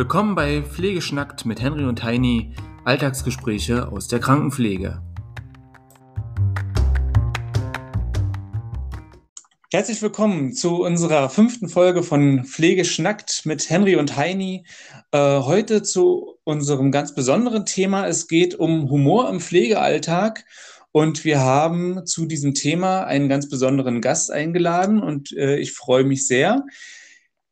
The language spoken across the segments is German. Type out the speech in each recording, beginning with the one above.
Willkommen bei Pflegeschnackt mit Henry und Heini, Alltagsgespräche aus der Krankenpflege. Herzlich willkommen zu unserer fünften Folge von Pflegeschnackt mit Henry und Heini. Äh, heute zu unserem ganz besonderen Thema. Es geht um Humor im Pflegealltag. Und wir haben zu diesem Thema einen ganz besonderen Gast eingeladen und äh, ich freue mich sehr.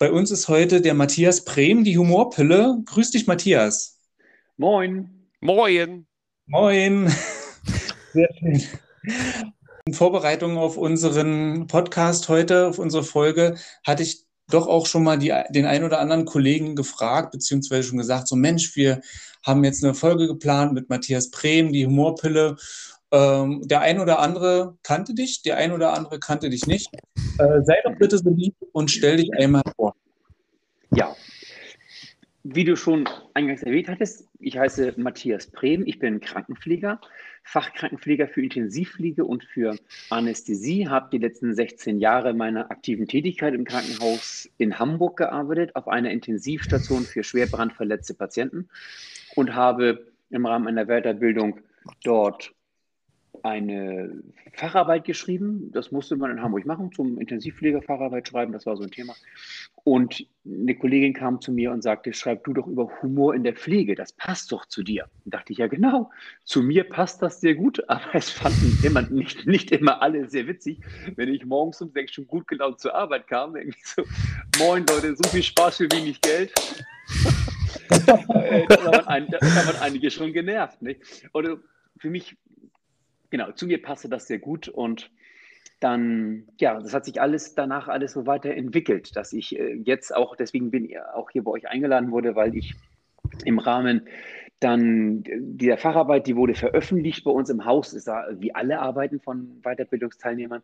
Bei uns ist heute der Matthias Brehm, die Humorpille. Grüß dich, Matthias. Moin. Moin. Moin. Sehr schön. In Vorbereitung auf unseren Podcast heute, auf unsere Folge, hatte ich doch auch schon mal die, den ein oder anderen Kollegen gefragt, beziehungsweise schon gesagt, so Mensch, wir haben jetzt eine Folge geplant mit Matthias Brehm, die Humorpille. Ähm, der ein oder andere kannte dich, der ein oder andere kannte dich nicht. Äh, sei doch bitte so lieb und stell dich einmal vor. Ja, wie du schon eingangs erwähnt hattest, ich heiße Matthias Brehm, ich bin Krankenpfleger, Fachkrankenpfleger für Intensivpflege und für Anästhesie, habe die letzten 16 Jahre meiner aktiven Tätigkeit im Krankenhaus in Hamburg gearbeitet, auf einer Intensivstation für schwer brandverletzte Patienten und habe im Rahmen einer Weiterbildung dort eine Facharbeit geschrieben. Das musste man in Hamburg machen, zum Intensivpfleger-Facharbeit schreiben. Das war so ein Thema. Und eine Kollegin kam zu mir und sagte, schreib du doch über Humor in der Pflege. Das passt doch zu dir. Und dachte ich, ja genau, zu mir passt das sehr gut. Aber es fanden immer, nicht, nicht immer alle sehr witzig, wenn ich morgens um sechs schon gut gelaunt zur Arbeit kam. Irgendwie so, moin Leute, so viel Spaß für wenig Geld. Äh, da waren einige schon genervt. Nicht? Oder für mich genau, zu mir passte das sehr gut und dann, ja, das hat sich alles danach alles so weiterentwickelt, dass ich äh, jetzt auch, deswegen bin ich auch hier bei euch eingeladen wurde, weil ich im Rahmen dann dieser Facharbeit, die wurde veröffentlicht bei uns im Haus, ist da wie alle Arbeiten von Weiterbildungsteilnehmern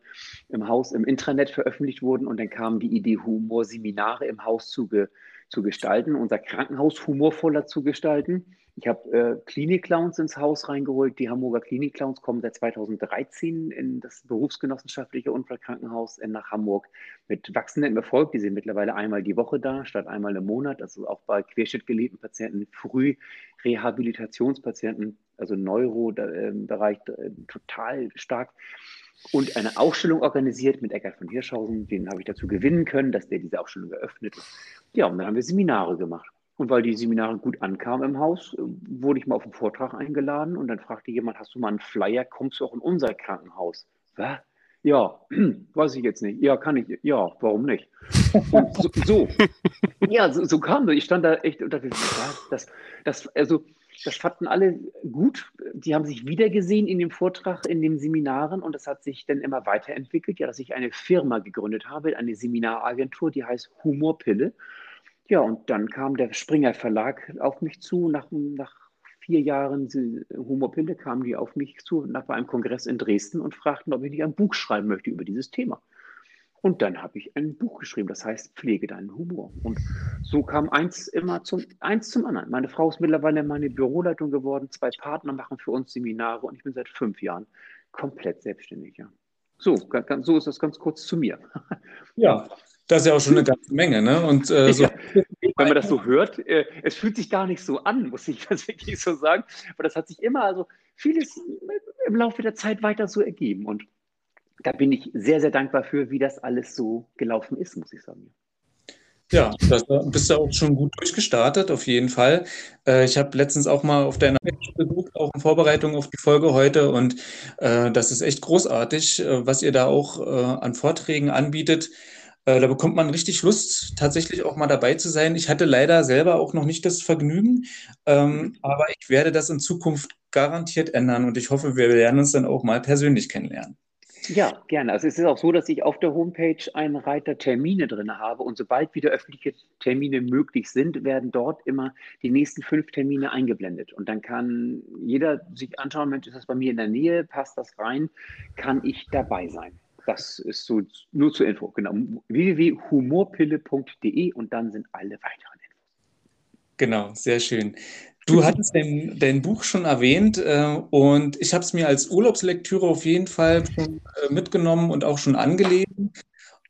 im Haus im Intranet veröffentlicht wurden und dann kam die Idee, Humorseminare im Haus zu, ge, zu gestalten, unser Krankenhaus humorvoller zu gestalten. Ich habe äh, Klinik-Clowns ins Haus reingeholt. Die Hamburger Klinik-Clowns kommen seit 2013 in das berufsgenossenschaftliche Unfallkrankenhaus in, nach Hamburg mit wachsendem Erfolg. Die sind mittlerweile einmal die Woche da, statt einmal im Monat. Also auch bei querschnittgelebten Patienten, Frührehabilitationspatienten, also Neurobereich äh, total stark. Und eine Ausstellung organisiert mit Eckart von Hirschhausen. Den habe ich dazu gewinnen können, dass der diese Ausstellung eröffnet. Ja, und dann haben wir Seminare gemacht. Und weil die Seminare gut ankamen im Haus, wurde ich mal auf einen Vortrag eingeladen und dann fragte jemand, hast du mal einen Flyer, kommst du auch in unser Krankenhaus? Was? Ja, weiß ich jetzt nicht. Ja, kann ich. Ja, warum nicht? So, so. ja, so, so, kam das. Ich stand da echt und dachte, das, das, also, das fanden alle gut. Die haben sich wiedergesehen in dem Vortrag, in den Seminaren und das hat sich dann immer weiterentwickelt, ja, dass ich eine Firma gegründet habe, eine Seminaragentur, die heißt Humorpille. Ja, und dann kam der Springer Verlag auf mich zu. Nach, nach vier Jahren Humorpille kamen die auf mich zu nach einem Kongress in Dresden und fragten, ob ich nicht ein Buch schreiben möchte über dieses Thema. Und dann habe ich ein Buch geschrieben, das heißt Pflege deinen Humor. Und so kam eins immer zum, eins zum anderen. Meine Frau ist mittlerweile meine Büroleitung geworden, zwei Partner machen für uns Seminare und ich bin seit fünf Jahren komplett selbstständig. Ja. So, ganz, so ist das ganz kurz zu mir. Ja, das ist ja auch schon eine ganze Menge, ne? Und äh, so. Ja, wenn man das so hört, äh, es fühlt sich gar nicht so an, muss ich das wirklich so sagen. Aber das hat sich immer, also vieles im Laufe der Zeit weiter so ergeben. Und da bin ich sehr, sehr dankbar für, wie das alles so gelaufen ist, muss ich sagen. Ja, da bist du auch schon gut durchgestartet, auf jeden Fall. Äh, ich habe letztens auch mal auf deiner Page besucht, auch in Vorbereitung auf die Folge heute. Und äh, das ist echt großartig, äh, was ihr da auch äh, an Vorträgen anbietet. Äh, da bekommt man richtig Lust, tatsächlich auch mal dabei zu sein. Ich hatte leider selber auch noch nicht das Vergnügen, ähm, mhm. aber ich werde das in Zukunft garantiert ändern und ich hoffe, wir werden uns dann auch mal persönlich kennenlernen. Ja, gerne. Also es ist auch so, dass ich auf der Homepage einen Reiter Termine drin habe und sobald wieder öffentliche Termine möglich sind, werden dort immer die nächsten fünf Termine eingeblendet. Und dann kann jeder sich anschauen, Mensch, ist das bei mir in der Nähe, passt das rein, kann ich dabei sein. Das ist so nur zur Info. Genau. www.humorpille.de und dann sind alle weiteren Infos. Genau, sehr schön. Du hattest dein, dein Buch schon erwähnt äh, und ich habe es mir als Urlaubslektüre auf jeden Fall schon, äh, mitgenommen und auch schon angelesen.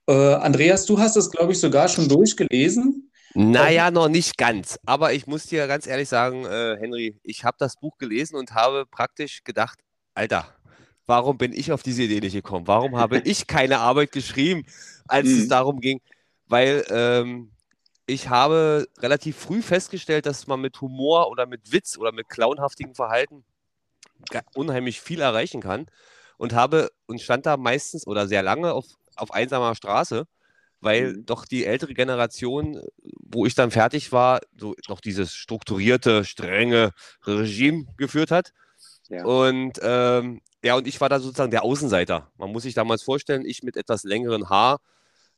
Äh, Andreas, du hast es, glaube ich, sogar schon durchgelesen. Naja, noch nicht ganz. Aber ich muss dir ganz ehrlich sagen, äh, Henry, ich habe das Buch gelesen und habe praktisch gedacht, Alter, warum bin ich auf diese Idee nicht gekommen? Warum habe ich keine Arbeit geschrieben, als mhm. es darum ging? Weil ähm, ich habe relativ früh festgestellt, dass man mit Humor oder mit Witz oder mit clownhaftigem Verhalten unheimlich viel erreichen kann und habe und stand da meistens oder sehr lange auf, auf einsamer Straße, weil mhm. doch die ältere Generation, wo ich dann fertig war, so noch dieses strukturierte, strenge Regime geführt hat. Ja. Und ähm, ja, und ich war da sozusagen der Außenseiter. Man muss sich damals vorstellen, ich mit etwas längeren Haar,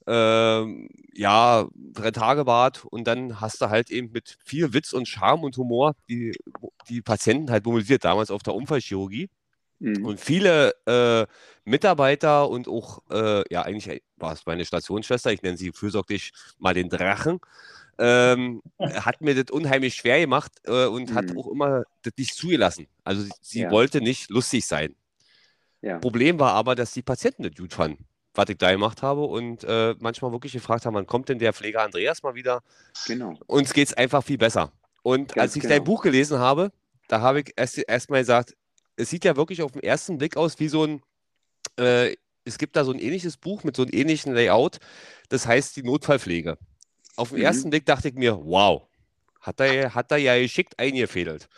ähm, ja, drei Tage Bart und dann hast du halt eben mit viel Witz und Charme und Humor die, die Patienten halt mobilisiert, damals auf der Unfallchirurgie. Mhm. Und viele äh, Mitarbeiter und auch, äh, ja, eigentlich war es meine Stationsschwester, ich nenne sie fürsorglich mal den Drachen, ähm, hat mir das unheimlich schwer gemacht äh, und mhm. hat auch immer das nicht zugelassen. Also sie ja. wollte nicht lustig sein. Ja. Problem war aber, dass die Patienten das gut fanden was ich da gemacht habe und äh, manchmal wirklich gefragt haben, wann kommt denn der Pfleger Andreas mal wieder? Genau. Uns geht es einfach viel besser. Und Ganz als ich genau. dein Buch gelesen habe, da habe ich erst, erst mal gesagt, es sieht ja wirklich auf den ersten Blick aus wie so ein, äh, es gibt da so ein ähnliches Buch mit so einem ähnlichen Layout, das heißt die Notfallpflege. Auf den mhm. ersten Blick dachte ich mir, wow, hat er, hat er ja geschickt eingefädelt.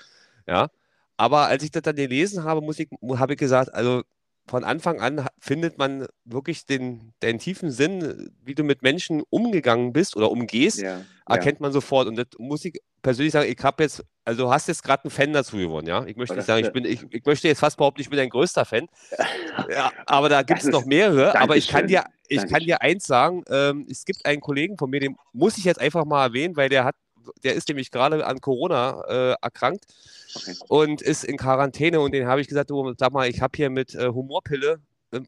Ja, aber als ich das dann gelesen habe, muss ich, habe ich gesagt, also von Anfang an findet man wirklich den, den tiefen Sinn, wie du mit Menschen umgegangen bist oder umgehst, ja, erkennt ja. man sofort. Und das muss ich persönlich sagen, ich habe jetzt, also du hast jetzt gerade einen Fan dazu gewonnen, ja. Ich möchte nicht sagen, ich bin, ich, ich möchte jetzt fast behaupten, ich bin dein größter Fan. Ja, aber da gibt es noch mehrere. Aber ich kann dir, ich kann dir eins sagen, ähm, es gibt einen Kollegen von mir, den muss ich jetzt einfach mal erwähnen, weil der hat, der ist nämlich gerade an Corona äh, erkrankt okay. und ist in Quarantäne. Und den habe ich gesagt, du, sag mal, ich habe hier mit äh, Humorpille äh,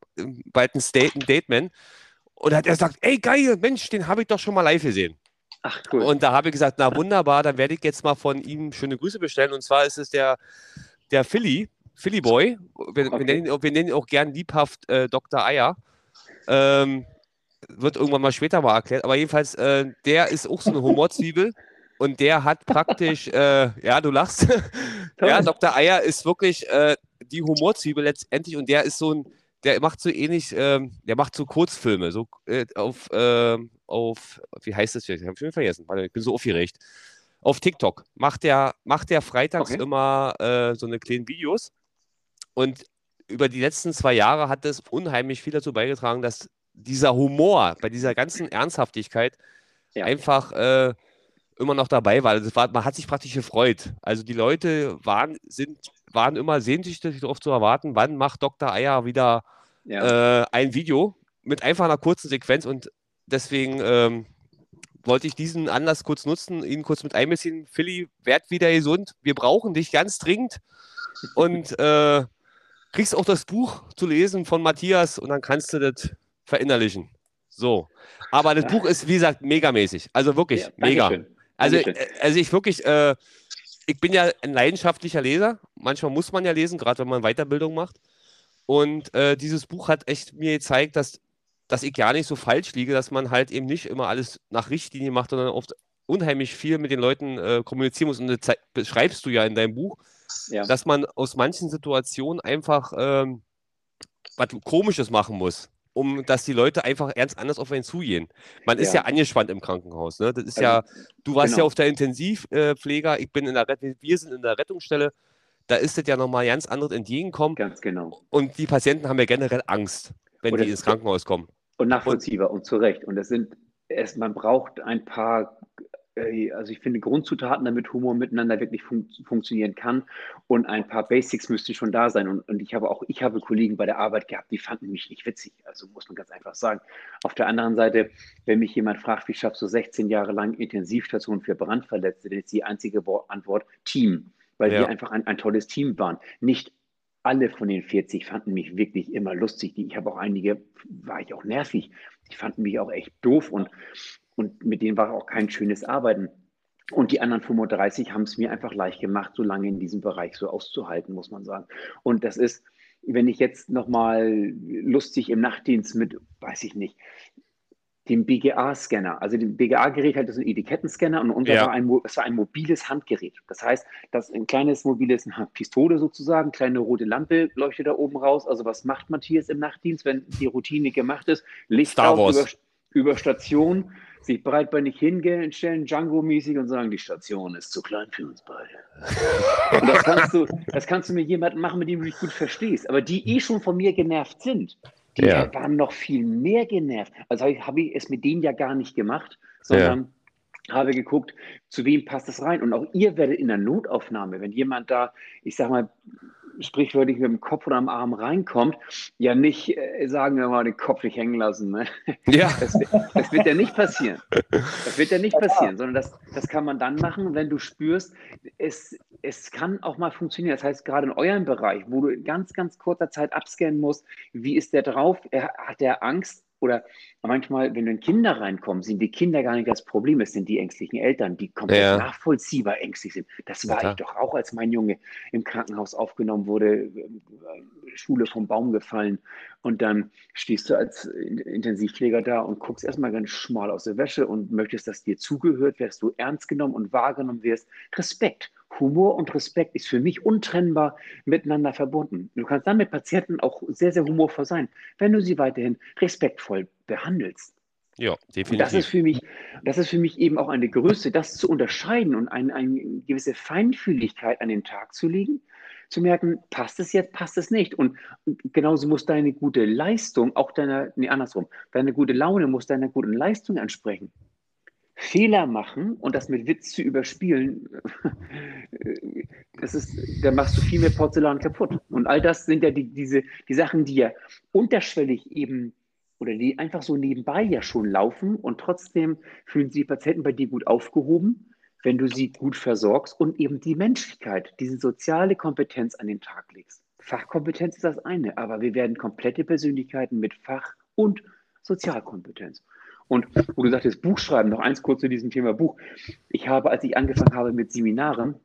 bald ein, State, ein Dateman. Und hat er gesagt, ey geil, Mensch, den habe ich doch schon mal live gesehen. Ach cool. Und da habe ich gesagt, na wunderbar, dann werde ich jetzt mal von ihm schöne Grüße bestellen. Und zwar ist es der, der Philly, Philly Boy. Wir, okay. wir, nennen, wir nennen ihn auch gern liebhaft äh, Dr. Eier. Ähm, wird irgendwann mal später mal erklärt. Aber jedenfalls, äh, der ist auch so eine Humorzwiebel und der hat praktisch, äh, ja, du lachst. ja, Dr. Eier ist wirklich äh, die Humorzwiebel letztendlich und der ist so ein, der macht so ähnlich, ähm, der macht so Kurzfilme, so äh, auf, ähm, auf, wie heißt das jetzt? Ich habe schon vergessen, weil ich bin so aufgeregt. Auf TikTok macht der, macht der freitags okay. immer äh, so eine kleinen Videos und über die letzten zwei Jahre hat es unheimlich viel dazu beigetragen, dass dieser Humor bei dieser ganzen Ernsthaftigkeit ja. einfach äh, immer noch dabei war. Also war. Man hat sich praktisch gefreut. Also die Leute waren, sind, waren immer sehnsüchtig darauf zu erwarten, wann macht Dr. Eier wieder ja. äh, ein Video mit einfach einer kurzen Sequenz und deswegen ähm, wollte ich diesen Anlass kurz nutzen, ihn kurz mit einbeziehen. Philly, werd wieder gesund. Wir brauchen dich ganz dringend. Und äh, kriegst auch das Buch zu lesen von Matthias und dann kannst du das verinnerlichen. So. Aber das Buch ist, wie gesagt, megamäßig. Also wirklich ja, mega. Schön. Also, äh, also ich wirklich, äh, ich bin ja ein leidenschaftlicher Leser. Manchmal muss man ja lesen, gerade wenn man Weiterbildung macht. Und äh, dieses Buch hat echt mir gezeigt, dass, dass ich gar nicht so falsch liege, dass man halt eben nicht immer alles nach Richtlinie macht, sondern oft unheimlich viel mit den Leuten äh, kommunizieren muss. Und das beschreibst du ja in deinem Buch, ja. dass man aus manchen Situationen einfach ähm, was Komisches machen muss um dass die Leute einfach ernst anders auf einen zugehen. Man ist ja, ja angespannt im Krankenhaus. Ne? Das ist also, ja, du warst genau. ja auf der Intensivpfleger, ich bin in der wir sind in der Rettungsstelle. Da ist das ja nochmal ganz anderes entgegenkommen. Ganz genau. Und die Patienten haben ja generell Angst, wenn die ins Krankenhaus kommen. Und nachvollziehbar und, und zu Recht. Und das sind, es, man braucht ein paar also ich finde Grundzutaten, damit Humor miteinander wirklich fun funktionieren kann. Und ein paar Basics müssten schon da sein. Und, und, ich habe auch, ich habe Kollegen bei der Arbeit gehabt, die fanden mich nicht witzig. Also muss man ganz einfach sagen. Auf der anderen Seite, wenn mich jemand fragt, wie schaffst du 16 Jahre lang Intensivstation für Brandverletzte, dann ist die einzige Antwort Team. Weil ja. wir einfach ein, ein tolles Team waren. Nicht alle von den 40 fanden mich wirklich immer lustig. Ich habe auch einige, war ich auch nervig. Die fanden mich auch echt doof und und mit denen war auch kein schönes Arbeiten. Und die anderen 35 haben es mir einfach leicht gemacht, so lange in diesem Bereich so auszuhalten, muss man sagen. Und das ist, wenn ich jetzt nochmal lustig im Nachtdienst mit, weiß ich nicht, den BGA-Scanner. Also den BGA-Gerät hat so einen Etikettenscanner und unser Ja. war ein, es war ein mobiles Handgerät. Das heißt, das ist ein kleines mobiles eine Pistole sozusagen, kleine rote Lampe leuchtet da oben raus. Also was macht Matthias im Nachtdienst, wenn die Routine gemacht ist? Licht Star auf Wars. über, über Station, sich breitbeinig hinstellen, Django-mäßig und sagen, die Station ist zu klein für uns beide. Und das kannst du, das kannst du mit jemandem machen, mit dem du dich gut verstehst. Aber die eh schon von mir genervt sind, die Ja. waren noch viel mehr genervt. Also habe ich, habe ich es mit denen ja gar nicht gemacht, sondern habe geguckt, zu wem passt das rein. Und auch ihr werdet in der Notaufnahme, wenn jemand da, ich sag mal, sprichwörtlich mit dem Kopf oder am Arm reinkommt, ja nicht äh, sagen wir mal den Kopf nicht hängen lassen. Ne? Ja. Das, das wird ja nicht passieren. Das wird ja nicht passieren, sondern das, das kann man dann machen, wenn du spürst, es, es kann auch mal funktionieren. Das heißt, gerade in eurem Bereich, wo du in ganz, ganz kurzer Zeit abscannen musst, wie ist der drauf? Er, hat der Angst? Oder manchmal, wenn dann Kinder reinkommen, sind die Kinder gar nicht das Problem, es sind die ängstlichen Eltern, die komplett Ja. nachvollziehbar ängstlich sind. Das war klar. ich doch auch, als mein Junge im Krankenhaus aufgenommen wurde, äh, Schule vom Baum gefallen. Und dann stehst du als Intensivpfleger da und guckst erstmal ganz schmal aus der Wäsche und möchtest, dass dir zugehört wirst, du ernst genommen und wahrgenommen wirst. Respekt. Humor und Respekt ist für mich untrennbar miteinander verbunden. Du kannst dann mit Patienten auch sehr, sehr humorvoll sein, wenn du sie weiterhin respektvoll behandelst. Ja, Und das ist definitiv. für mich, das ist für mich eben auch eine Größe, das zu unterscheiden und ein, eine gewisse Feinfühligkeit an den Tag zu legen, zu merken, passt es jetzt, passt es nicht. Und genauso muss deine gute Leistung auch deiner, nee, andersrum, deine gute Laune muss deiner guten Leistung entsprechen. Fehler machen und das mit Witz zu überspielen, das ist, da machst du viel mehr Porzellan kaputt. Und all das sind ja die, diese, die Sachen, die ja unterschwellig eben oder die einfach so nebenbei ja schon laufen und trotzdem fühlen sich die Patienten bei dir gut aufgehoben, wenn du sie gut versorgst und eben die Menschlichkeit, diese soziale Kompetenz an den Tag legst. Fachkompetenz ist das eine, aber wir werden komplette Persönlichkeiten mit Fach- und Sozialkompetenz. Und wo du sagtest, Buchschreiben, noch eins kurz zu diesem Thema Buch. Ich habe, als ich angefangen habe mit Seminaren,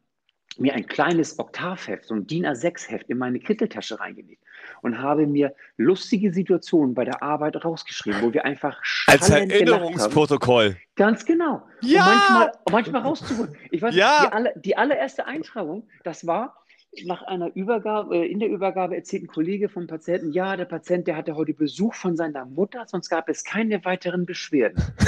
mir ein kleines Oktavheft, so ein DIN A6-Heft in meine Kitteltasche reingelegt und habe mir lustige Situationen bei der Arbeit rausgeschrieben, wo wir einfach Als. Erinnerungsprotokoll. Ganz genau. Ja! Und manchmal, manchmal rauszuholen. Ich weiß, Ja! die, aller, die allererste Eintragung, das war nach einer Übergabe, äh, in der Übergabe erzählt ein Kollege vom Patienten, ja, der Patient, der hatte heute Besuch von seiner Mutter, sonst gab es keine weiteren Beschwerden.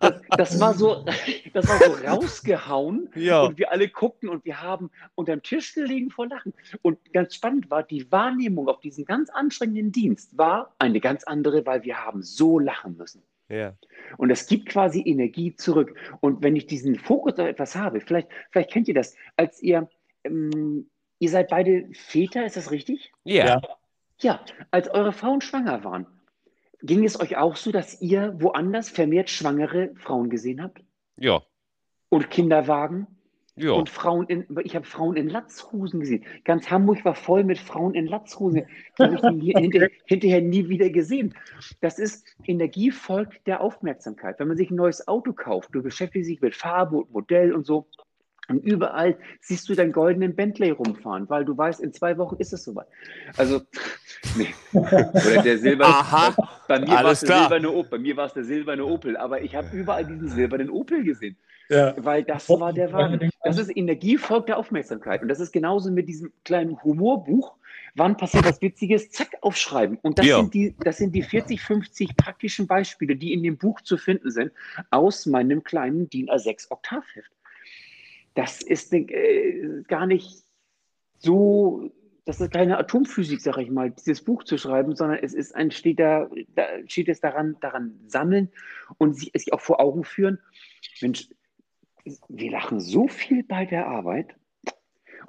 das, das, war so, das war so rausgehauen Ja. und wir alle guckten und wir haben unterm Tisch gelegen vor Lachen. Und ganz spannend war, die Wahrnehmung auf diesen ganz anstrengenden Dienst war eine ganz andere, weil wir haben so lachen müssen. Ja. Und es gibt quasi Energie zurück. Und wenn ich diesen Fokus auf etwas habe, vielleicht, vielleicht kennt ihr das, als ihr, ähm, ihr seid beide Väter, ist das richtig? Ja. Ja, als eure Frauen schwanger waren, ging es euch auch so, dass ihr woanders vermehrt schwangere Frauen gesehen habt? Ja. Und Kinderwagen? Ja. Und Frauen in, ich habe Frauen in Latzhosen gesehen. Ganz Hamburg war voll mit Frauen in Latzhosen. Die habe ich nie- hinter, hinterher nie wieder gesehen. Das ist Energie folgt der Aufmerksamkeit. Wenn man sich ein neues Auto kauft, du beschäftigst dich mit Farbe und Modell und so. Und überall siehst du deinen goldenen Bentley rumfahren, weil du weißt, in zwei Wochen ist es soweit. Also, nee. Oder der silberne. Aha. Bei mir war es der silberne Opel. Bei mir war es der silberne Opel. Aber ich habe überall diesen silbernen Opel gesehen. Ja. Weil das war der Wagen. Das ist Energie folgt der Aufmerksamkeit. Und das ist genauso mit diesem kleinen Humorbuch. Wann passiert was Witziges? Zack, aufschreiben. Und das, Ja. sind die, das sind die 40, 50 praktischen Beispiele, die in dem Buch zu finden sind, aus meinem kleinen DIN A6 Oktavheft. Das ist äh, gar nicht so, das ist keine Atomphysik, sage ich mal, dieses Buch zu schreiben, sondern es ist ein, steht da, da steht es daran, daran sammeln und sich, es sich auch vor Augen führen. Mensch, wir lachen so viel bei der Arbeit.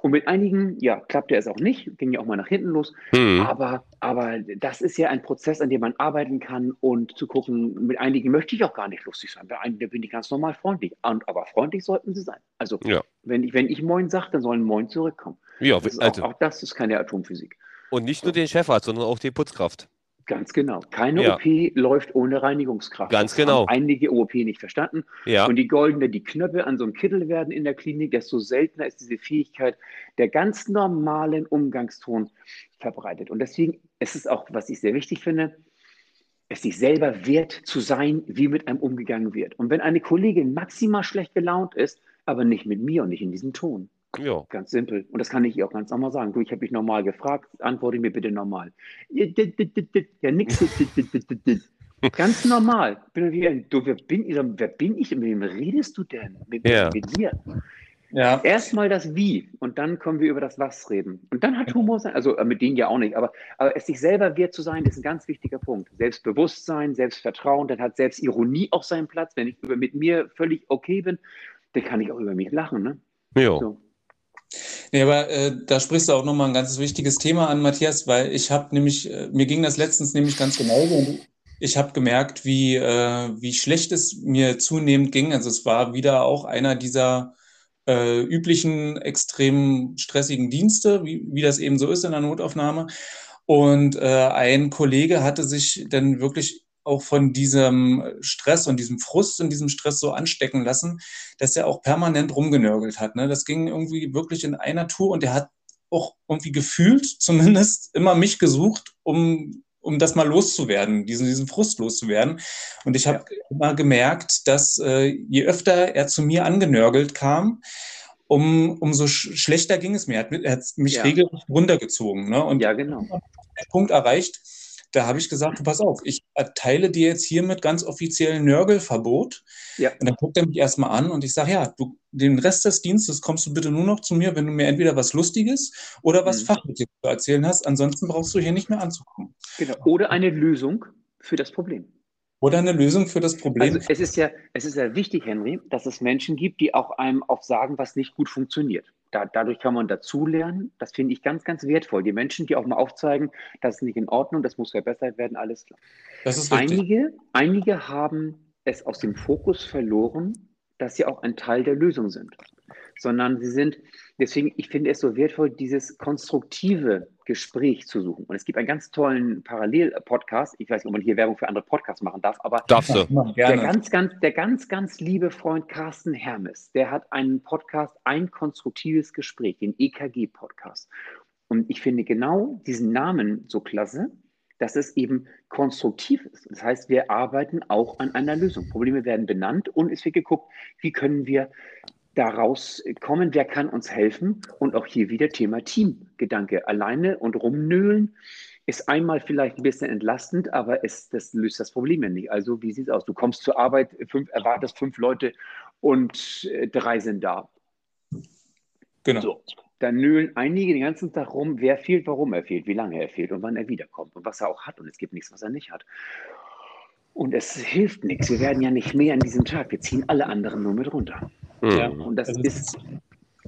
Und mit einigen, ja, klappte es auch nicht, ging ja auch mal nach hinten los. Hm. Aber, aber das ist ja ein Prozess, an dem man arbeiten kann und zu gucken, mit einigen möchte ich auch gar nicht lustig sein. Bei einigen bin ich ganz normal freundlich. Und, aber freundlich sollten sie sein. Also, Ja. wenn, ich, wenn ich Moin sage, dann sollen Moin zurückkommen. Ja, Das also, auch, auch das ist keine Atomphysik. und nicht nur den Chefarzt, sondern auch die Putzkraft. Ganz genau. Keine Ja. OP läuft ohne Reinigungskraft. Ganz genau. Einige OP nicht verstanden. Ja. Und die goldene, die Knöpfe an so einem Kittel werden in der Klinik, desto seltener ist diese Fähigkeit der ganz normalen Umgangston verbreitet. Und deswegen ist es auch, was ich sehr wichtig finde, es sich selber wert zu sein, wie mit einem umgegangen wird. Und wenn eine Kollegin maximal schlecht gelaunt ist, aber nicht mit mir und nicht in diesem Ton. Ja. Ganz simpel. Und das kann ich ihr auch ganz normal sagen. Du, ich habe dich normal gefragt, antworte mir bitte normal. Ja, nix. Ganz normal. Bin wie, du, wer, bin, wer bin ich? Mit wem redest du denn? Mit, Ja. mit mir? Ja, Erstmal das Wie und dann können wir über das Was reden. Und dann hat Humor sein, also äh, mit denen ja auch nicht, aber, aber es sich selber wert zu sein, ist ein ganz wichtiger Punkt. Selbstbewusstsein, Selbstvertrauen, dann hat Selbstironie auch seinen Platz. Wenn ich über, mit mir völlig okay bin, dann kann ich auch über mich lachen. Ne? Ja. So. Nee, aber äh, da sprichst du auch nochmal ein ganz wichtiges Thema an, Matthias, weil ich habe nämlich, äh, mir ging das letztens nämlich ganz genauso und ich habe gemerkt, wie, äh, wie schlecht es mir zunehmend ging. Also es war wieder auch einer dieser äh, üblichen, extrem stressigen Dienste, wie, wie das eben so ist in der Notaufnahme. Und äh, ein Kollege hatte sich dann wirklich auch von diesem Stress und diesem Frust und diesem Stress so anstecken lassen, dass er auch permanent rumgenörgelt hat. Ne? Das ging irgendwie wirklich in einer Tour und er hat auch irgendwie gefühlt zumindest immer mich gesucht, um, um das mal loszuwerden, diesen, diesen Frust loszuwerden. Und ich habe immer gemerkt, dass äh, je öfter er zu mir angenörgelt kam, um, umso sch schlechter ging es mir. Er hat, er hat mich Ja. regelrecht runtergezogen. Ne? Und Ja, genau. Punkt erreicht, da habe ich gesagt, du pass auf, ich erteile dir jetzt hiermit ganz offiziell Nörgelverbot. Ja. Und dann guckt er mich erstmal an und ich sage, ja, du, den Rest des Dienstes kommst du bitte nur noch zu mir, wenn du mir entweder was Lustiges oder was Mhm. Fachliches zu erzählen hast. Ansonsten brauchst du hier nicht mehr anzukommen. genau. Oder eine Lösung für das Problem. Oder eine Lösung für das Problem. Also es ist ja, es ist ja wichtig, Henry, dass es Menschen gibt, die auch einem auch sagen, was nicht gut funktioniert. Da, dadurch kann man dazulernen. Das finde ich ganz, ganz wertvoll. Die Menschen, die auch mal aufzeigen, das ist nicht in Ordnung, das muss verbessert werden, alles klar. Einige, einige haben es aus dem Fokus verloren, dass sie auch ein Teil der Lösung sind. Sondern sie sind, deswegen, ich finde es so wertvoll, dieses konstruktive Gespräch zu suchen. Und es gibt einen ganz tollen Parallel-Podcast. Ich weiß nicht, ob man hier Werbung für andere Podcasts machen darf, aber Darfst du. Der gerne. ganz, ganz, der ganz, ganz liebe Freund Carsten Hermes, der hat einen Podcast, ein konstruktives Gespräch, den EKG-Podcast. Und ich finde genau diesen Namen so klasse, dass es eben konstruktiv ist. Das heißt, wir arbeiten auch an einer Lösung. Probleme werden benannt und es wird geguckt, wie können wir daraus kommen, wer kann uns helfen und auch hier wieder Thema Teamgedanke. Alleine und rumnöhlen ist einmal vielleicht ein bisschen entlastend, aber es, das löst das Problem ja nicht. Also wie sieht es aus? Du kommst zur Arbeit, fünf, erwartest fünf Leute und äh, drei sind da. Genau. So. Dann nölen einige den ganzen Tag rum, wer fehlt, warum er fehlt, wie lange er fehlt und wann er wiederkommt und was er auch hat. Und es gibt nichts, was er nicht hat. Und es hilft nichts. Wir werden ja nicht mehr an diesem Tag. Wir ziehen alle anderen nur mit runter. Ja. Mhm. Und das Also ist,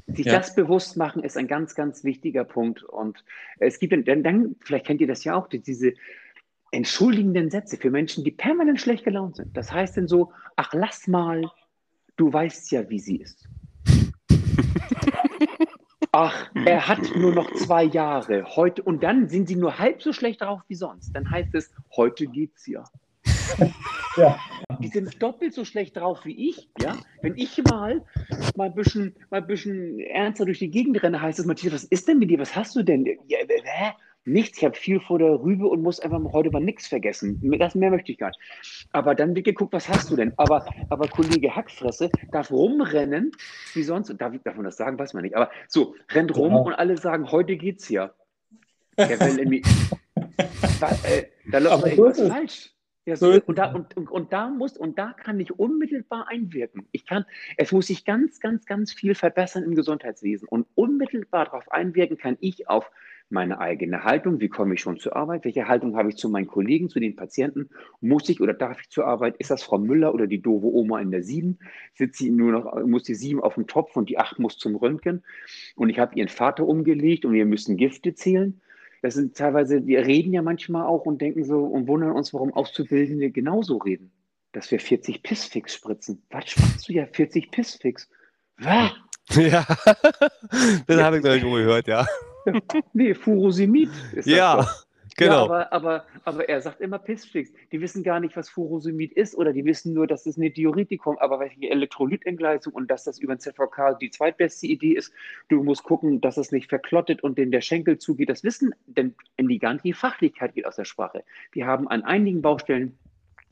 sich ja. das bewusst machen, ist ein ganz, ganz wichtiger Punkt. Und es gibt dann, dann, vielleicht kennt ihr das ja auch, die- diese entschuldigenden Sätze für Menschen, die permanent schlecht gelaunt sind. Das heißt dann so, ach, lass mal, du weißt ja, wie sie ist. Ach, er hat nur noch zwei Jahre. Heute, und dann sind sie nur halb so schlecht drauf wie sonst. Dann heißt es, heute geht's ja. Ja. Die sind doppelt so schlecht drauf wie ich. Ja? Wenn ich mal, mal, ein bisschen, mal ein bisschen ernster durch die Gegend renne, heißt es, Matthias, was ist denn mit dir? Was hast du denn? Ja, hä? Nichts, ich habe viel vor der Rübe und muss einfach heute mal nichts vergessen. Das mehr möchte ich gar nicht. Aber dann wird geguckt, was hast du denn? Aber, aber Kollege Hackfresse darf rumrennen, wie sonst. Darf, darf man das sagen? Weiß man nicht. Aber so, rennt rum Genau. und alle sagen, heute geht's ja. Der will irgendwie. Was, äh, da läuft irgendwas falsch. Ja, So und, da, und, und, und da muss, und da kann ich unmittelbar einwirken. Ich kann, es muss sich ganz, ganz, ganz viel verbessern im Gesundheitswesen. Und unmittelbar darauf einwirken kann ich auf meine eigene Haltung. Wie komme ich schon zur Arbeit? Welche Haltung habe ich zu meinen Kollegen, zu den Patienten? Muss ich oder darf ich zur Arbeit? Ist das Frau Müller oder die doofe Oma in der Sieben? Sitzt sie nur noch, muss die Sieben auf dem Topf und die Acht muss zum Röntgen? Und ich habe ihren Vater umgelegt und wir müssen Gifte zählen. Das sind teilweise, wir reden ja manchmal auch und denken so und wundern uns, warum Auszubildende genauso reden. Dass wir 40 Pissfix spritzen. Was spritzt du ja 40 Pissfix? Was? Ja, das habe ich noch nicht gehört, ja. Nee, Furosemid ist das Ja, doch. Genau. Ja, aber, aber, aber er sagt immer Pissflix. Die wissen gar nicht, was Furosemid ist oder die wissen nur, dass es eine Diuretikum, aber welche Elektrolytentgleisung und dass das über den ZVK die zweitbeste Idee ist. Du musst gucken, dass es nicht verklottet und den der Schenkel zugeht. Das wissen, denn in die ganze Fachlichkeit geht aus der Sprache. Wir haben an einigen Baustellen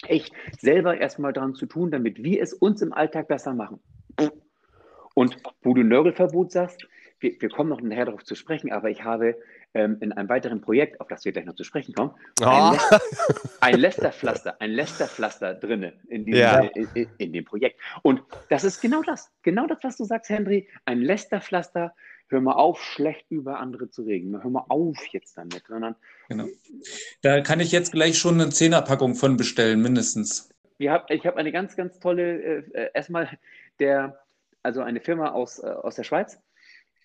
echt selber erstmal dran zu tun, damit wir es uns im Alltag besser machen. Und wo du Nörgelverbot sagst, wir, wir kommen noch nachher darauf zu sprechen, aber ich habe ähm, in einem weiteren Projekt, auf das wir gleich noch zu sprechen kommen, Oh. ein, Läster, ein Lästerpflaster, ein Lästerpflaster drinne in, diesem, Ja. in, in, in dem Projekt. Und das ist genau das, genau das, was du sagst, Henry, ein Lästerpflaster. Hör mal auf, schlecht über andere zu reden. Hör mal auf jetzt damit, sondern Genau. Da kann ich jetzt gleich schon eine Zehnerpackung von bestellen, mindestens. hab, ich habe eine ganz, ganz tolle, äh, äh, erstmal der, also eine Firma aus, äh, aus der Schweiz,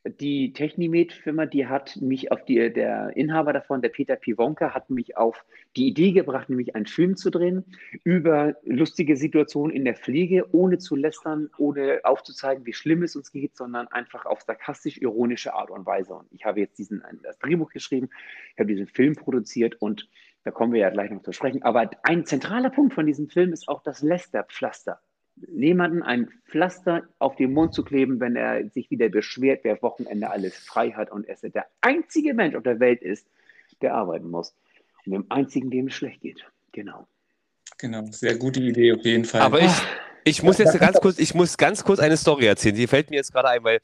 die Technimed-Firma, die hat mich auf die, der Inhaber davon, der Peter Pivonka, hat mich auf die Idee gebracht, nämlich einen Film zu drehen über lustige Situationen in der Pflege, ohne zu lästern, ohne aufzuzeigen, wie schlimm es uns geht, sondern einfach auf sarkastisch-ironische Art und Weise. Und ich habe jetzt diesen, das Drehbuch geschrieben, ich habe diesen Film produziert und da kommen wir ja gleich noch zu sprechen. Aber ein zentraler Punkt von diesem Film ist auch das Lästerpflaster. Jemanden ein Pflaster auf den Mund zu kleben, wenn er sich wieder beschwert, wer Wochenende alles frei hat und er der einzige Mensch auf der Welt ist, der arbeiten muss. Und dem einzigen, dem es schlecht geht. Genau. Genau, sehr gute Idee auf jeden Fall. Aber ich, ich muss jetzt ganz kurz, ich muss ganz kurz eine Story erzählen. Die fällt mir jetzt gerade ein, weil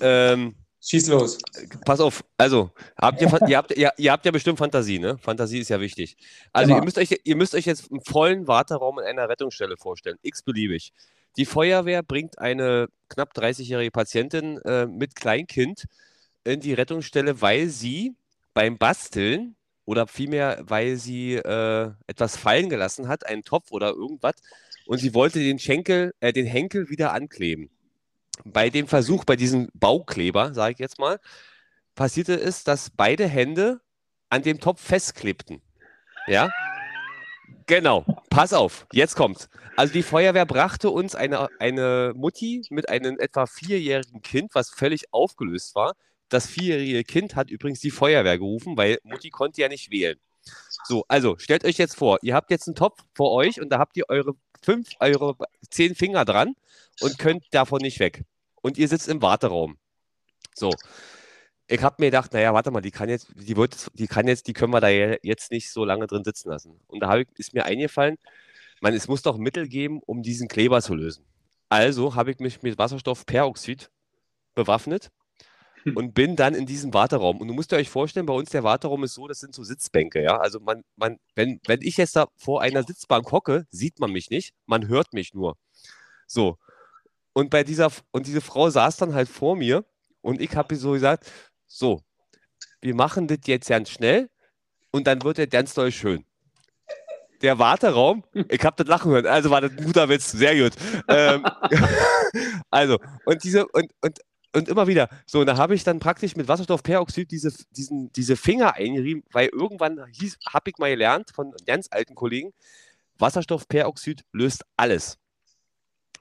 ähm, Schieß los. Pass auf, also, habt ihr, ihr, habt, ihr, ihr habt ja bestimmt Fantasie, ne? Fantasie ist ja wichtig. Also, ihr müsst, euch, ihr müsst euch jetzt einen vollen Warteraum in einer Rettungsstelle vorstellen, x-beliebig. Die Feuerwehr bringt eine knapp 30-jährige Patientin äh, mit Kleinkind in die Rettungsstelle, weil sie beim Basteln oder vielmehr, weil sie äh, etwas fallen gelassen hat, einen Topf oder irgendwas, und sie wollte den Schenkel, äh, den Henkel wieder ankleben bei dem Versuch, bei diesem Baukleber, sage ich jetzt mal, passierte es, dass beide Hände an dem Topf festklebten. Ja? Genau. Pass auf, jetzt kommt's. Also die Feuerwehr brachte uns eine, eine Mutti mit einem etwa vierjährigen Kind, was völlig aufgelöst war. Das vierjährige Kind hat übrigens die Feuerwehr gerufen, weil Mutti konnte ja nicht wählen. So, also stellt euch jetzt vor, ihr habt jetzt einen Topf vor euch und da habt ihr eure fünf, eure zehn Finger dran und könnt davon nicht weg. Und ihr sitzt im Warteraum. So. Ich habe mir gedacht, naja, warte mal, die kann jetzt, die wird, die kann jetzt, die können wir da je- jetzt nicht so lange drin sitzen lassen. Und da ich, ist mir eingefallen, man, es muss doch Mittel geben, um diesen Kleber zu lösen. Also habe ich mich mit Wasserstoffperoxid bewaffnet und bin dann in diesem Warteraum. Und du musst dir euch vorstellen, bei uns der Warteraum ist so, das sind so Sitzbänke, ja. Also man, man, wenn, wenn ich jetzt da vor einer Sitzbank hocke, sieht man mich nicht, man hört mich nur. So. Und bei dieser, und diese Frau saß dann halt vor mir und ich habe ihr so gesagt, so, wir machen das jetzt ganz schnell und dann wird der ganz doll schön. Der Warteraum, ich habe das Lachen hören, also war das ein guter Witz, sehr gut. Ähm, also, und diese, und, und, und immer wieder, so, und da habe ich dann praktisch mit Wasserstoffperoxid diese, diesen, diese Finger eingerieben, weil irgendwann habe ich mal gelernt von ganz alten Kollegen, Wasserstoffperoxid löst alles.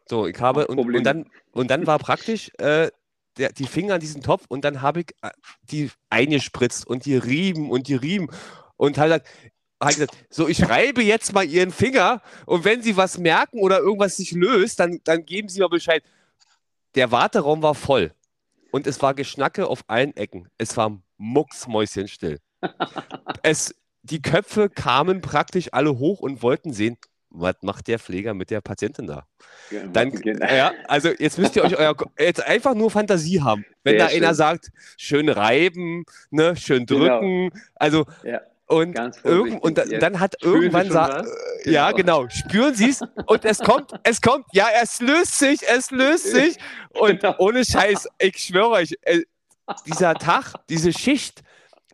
So, ich habe, und, und, dann, und dann war praktisch äh, der, die Finger an diesem Topf und dann habe ich äh, die eingespritzt und die rieben und die rieben und habe gesagt, hab gesagt, so, ich reibe jetzt mal Ihren Finger und wenn Sie was merken oder irgendwas sich löst, dann, dann geben Sie mir Bescheid. Der Warteraum war voll und es war Geschnacke auf allen Ecken. Es war mucksmäuschenstill. es, die Köpfe kamen praktisch alle hoch und wollten sehen, was macht der Pfleger mit der Patientin da? Dann, ja, also jetzt müsst ihr euch euer, jetzt einfach nur Fantasie haben. Wenn Sehr da einer schön. sagt, schön reiben, ne, schön Genau. drücken, also Ja, und, irgend, und, da, vorsichtig, dann hat Spüren irgendwann schon sa- was? äh, ja Genau. genau, spüren Sie es und es kommt, es kommt, ja, es löst sich, es löst sich und Genau. ohne Scheiß, ich schwöre euch, äh, dieser Tag, diese Schicht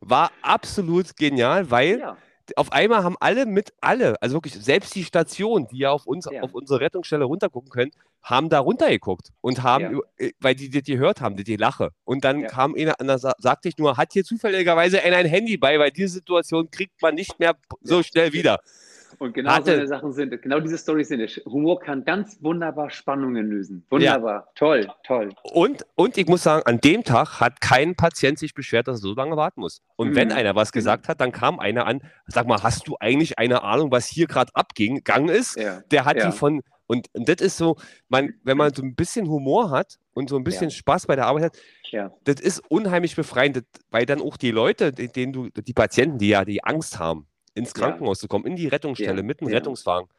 war absolut genial, weil ja. Auf einmal haben alle mit alle, also wirklich selbst die Station, die ja auf uns, Ja. auf unsere Rettungsstelle runtergucken können, haben da runtergeguckt und haben, Ja. äh, weil die das gehört haben, die, die Lache. Und dann Ja. kam einer sa- sagte ich nur, hat hier zufälligerweise einer ein Handy bei, weil diese Situation kriegt man nicht mehr so schnell wieder. Und genau hatte, so Sachen sind, genau diese Storys sind es. Humor kann ganz wunderbar Spannungen lösen. Wunderbar. Ja. Toll, toll. Und, und ich muss sagen, an dem Tag hat kein Patient sich beschwert, dass er so lange warten muss. Und mhm. wenn einer was gesagt hat, dann kam einer an, sag mal, hast du eigentlich eine Ahnung, was hier gerade abging, gang ist? Ja. Der hat ja. die von, und, und das ist so, man, wenn man so ein bisschen Humor hat und so ein bisschen ja. Spaß bei der Arbeit hat, ja. das ist unheimlich befreiend, weil dann auch die Leute, denen du, die Patienten, die ja die Angst haben, ins Krankenhaus ja. zu kommen, in die Rettungsstelle mit einem Rettungswagen,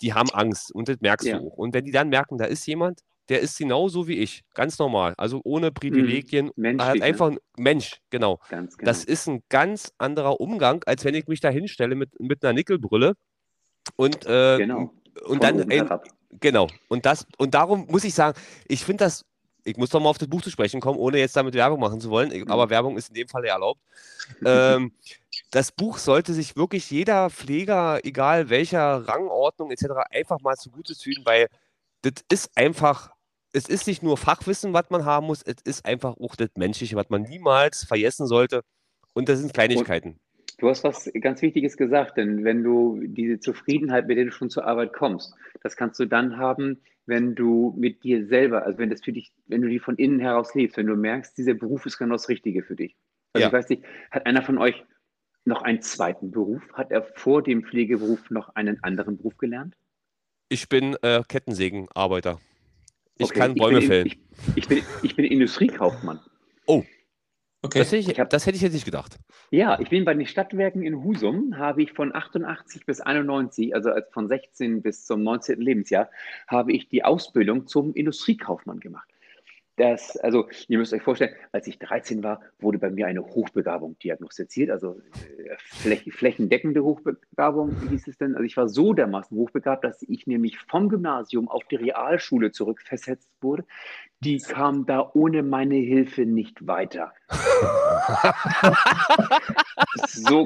die haben Angst und das merkst du auch. Und wenn die dann merken, da ist jemand, der ist genauso wie ich, ganz normal, also ohne Privilegien, mhm. hat einfach ein Mensch, genau. genau. Das ist ein ganz anderer Umgang, als wenn ich mich da hinstelle mit, mit einer Nickelbrille und, äh, genau. und dann, ey, Genau. Und das, und darum muss ich sagen, ich finde das, ich muss doch mal auf das Buch zu sprechen kommen, ohne jetzt damit Werbung machen zu wollen, mhm. aber Werbung ist in dem Fall erlaubt. ähm, das Buch sollte sich wirklich jeder Pfleger, egal welcher Rangordnung etc., einfach mal zugute fühlen, weil das ist einfach, es ist nicht nur Fachwissen, was man haben muss, es ist einfach auch das Menschliche, was man niemals vergessen sollte. Und das sind Kleinigkeiten. Und Du hast was ganz Wichtiges gesagt, denn wenn du diese Zufriedenheit, mit der du schon zur Arbeit kommst, das kannst du dann haben, wenn du mit dir selber, also wenn das für dich, wenn du die von innen heraus lebst, wenn du merkst, dieser Beruf ist genau das Richtige für dich. Also ja. ich weiß nicht, hat einer von euch noch einen zweiten Beruf? Hat er vor dem Pflegeberuf noch einen anderen Beruf gelernt? Ich bin äh, Kettensägenarbeiter. Ich okay, kann Bäume ich fällen. Ich, ich, bin, ich bin Industriekaufmann. Oh. Okay. Das hätte, ich, hab, das hätte ich jetzt nicht gedacht. Ja, ich bin bei den Stadtwerken in Husum, habe ich von 88 bis 91, also von 16 bis zum 19. Lebensjahr, habe ich die Ausbildung zum Industriekaufmann gemacht. Das, also, ihr müsst euch vorstellen, als ich 13 war, wurde bei mir eine Hochbegabung diagnostiziert, also äh, fläch flächendeckende Hochbegabung hieß es denn. Also ich war so dermaßen hochbegabt, dass ich nämlich vom Gymnasium auf die Realschule zurückversetzt wurde. Die kam da ohne meine Hilfe nicht weiter. so,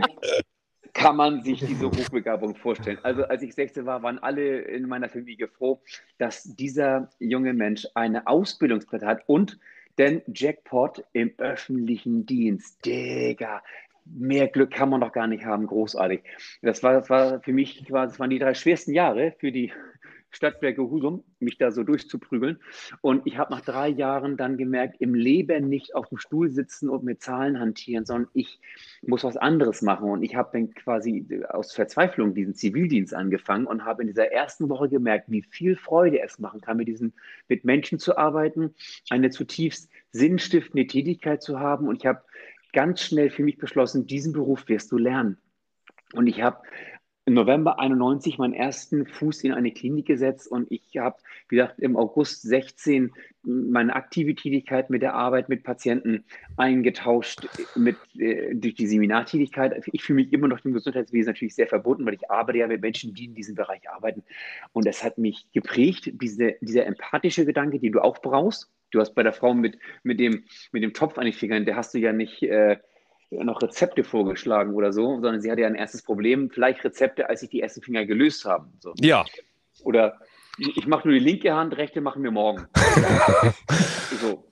kann man sich diese Hochbegabung vorstellen. Also als ich 16 war, waren alle in meiner Familie froh, dass dieser junge Mensch eine Ausbildungsplatte hat und denn Jackpot im öffentlichen Dienst. Digga, mehr Glück kann man doch gar nicht haben, großartig. Das war, das war für mich, das waren die drei schwersten Jahre für die Stadtwerke Husum, mich da so durchzuprügeln. Und ich habe nach drei Jahren dann gemerkt, im Leben nicht auf dem Stuhl sitzen und mit Zahlen hantieren, sondern ich muss was anderes machen. Und ich habe dann quasi aus Verzweiflung diesen Zivildienst angefangen und habe in dieser ersten Woche gemerkt, wie viel Freude es machen kann, mit diesen, mit Menschen zu arbeiten, eine zutiefst sinnstiftende Tätigkeit zu haben. Und ich habe ganz schnell für mich beschlossen, diesen Beruf wirst du lernen. Und ich habe im November 91 meinen ersten Fuß in eine Klinik gesetzt und ich habe, wie gesagt, im August 16 meine aktive Tätigkeit mit der Arbeit mit Patienten eingetauscht mit, äh, durch die Seminartätigkeit. Ich fühle mich immer noch dem Gesundheitswesen natürlich sehr verbunden, weil ich arbeite ja mit Menschen, die in diesem Bereich arbeiten. Und das hat mich geprägt, diese, dieser empathische Gedanke, den du auch brauchst. Du hast bei der Frau mit, mit, dem, mit dem Topf an den Fingern, der hast du ja nicht... Äh, noch Rezepte vorgeschlagen oder so, sondern sie hatte ja ein erstes Problem, vielleicht Rezepte, als sich die ersten Finger gelöst haben. So. Ja. Oder ich mache nur die linke Hand, rechte machen wir morgen. so.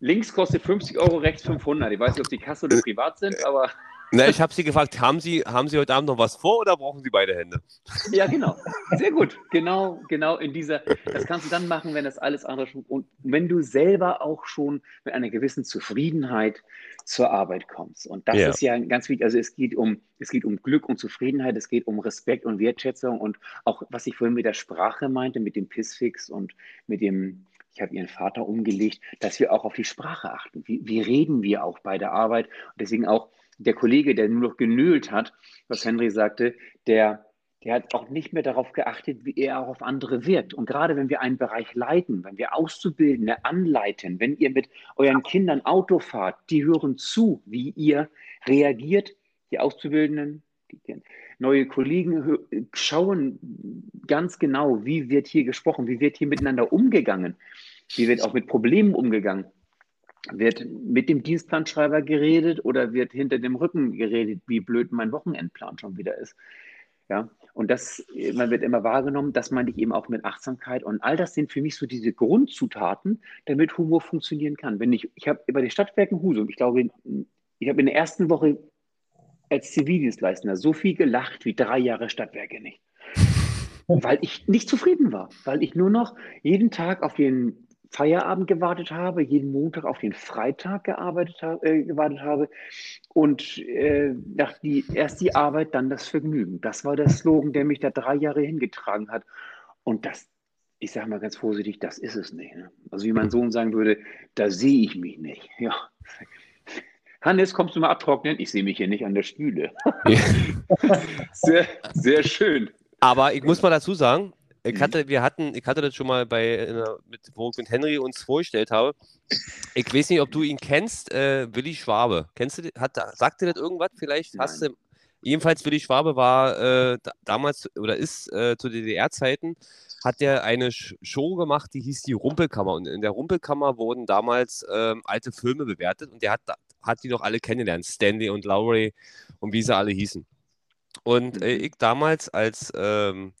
Links kostet 50 Euro, rechts 500. Ich weiß nicht, ob die Kasse oder privat sind, aber na, ich habe Sie gefragt, haben Sie, haben Sie heute Abend noch was vor oder brauchen Sie beide Hände? Ja, genau. Sehr gut. Genau, genau in dieser, das kannst du dann machen, wenn das alles andere schon, und wenn du selber auch schon mit einer gewissen Zufriedenheit zur Arbeit kommst. Und das ja. ist ja ganz wichtig. Also es geht um, es geht um Glück und Zufriedenheit, es geht um Respekt und Wertschätzung und auch, was ich vorhin mit der Sprache meinte, mit dem Pissfix und mit dem, ich habe ihren Vater umgelegt, dass wir auch auf die Sprache achten. Wie, wie reden wir auch bei der Arbeit? Und deswegen auch der Kollege, der nur noch genölt hat, was Henry sagte, der, der hat auch nicht mehr darauf geachtet, wie er auch auf andere wirkt. Und gerade wenn wir einen Bereich leiten, wenn wir Auszubildende anleiten, wenn ihr mit euren Kindern Auto fahrt, die hören zu, wie ihr reagiert, die Auszubildenden, die neue Kollegen schauen ganz genau, wie wird hier gesprochen, wie wird hier miteinander umgegangen, wie wird auch mit Problemen umgegangen. Wird mit dem Dienstplanschreiber geredet oder wird hinter dem Rücken geredet, wie blöd mein Wochenendplan schon wieder ist? Ja, und das, man wird immer wahrgenommen, das meine ich eben auch mit Achtsamkeit. Und all das sind für mich so diese Grundzutaten, damit Humor funktionieren kann. Wenn ich, ich habe bei den Stadtwerken Husum, ich glaube, ich habe in der ersten Woche als Zivildienstleistender so viel gelacht wie drei Jahre Stadtwerke nicht. Weil ich nicht zufrieden war, weil ich nur noch jeden Tag auf den Feierabend gewartet habe, jeden Montag auf den Freitag gearbeitet, äh, gewartet habe und äh, nach die, erst die Arbeit, dann das Vergnügen. Das war der Slogan, der mich da drei Jahre hingetragen hat. Und das, ich sage mal ganz vorsichtig, das ist es nicht. Ne? Also wie mein Sohn sagen würde, da sehe ich mich nicht. Ja. Hannes, kommst du mal abtrocknen? Ich sehe mich hier nicht an der. Ja. sehr, sehr schön. Aber ich muss mal dazu sagen, ich mhm. hatte, wir hatten, ich hatte das schon mal bei, mit, wo ich mit Henry uns vorgestellt habe. Ich weiß nicht, ob du ihn kennst, äh, Willi Schwabe. Kennst du, hat, sagt dir das irgendwas? Vielleicht Nein. hast du, jedenfalls Willi Schwabe war äh, damals oder ist äh, zu DDR-Zeiten, hat er eine Show gemacht, die hieß die Rumpelkammer. Und in der Rumpelkammer wurden damals ähm, alte Filme bewertet und der hat, hat die doch alle kennengelernt, Stanley und Lowry und wie sie alle hießen. Und äh, mhm. ich damals als ähm,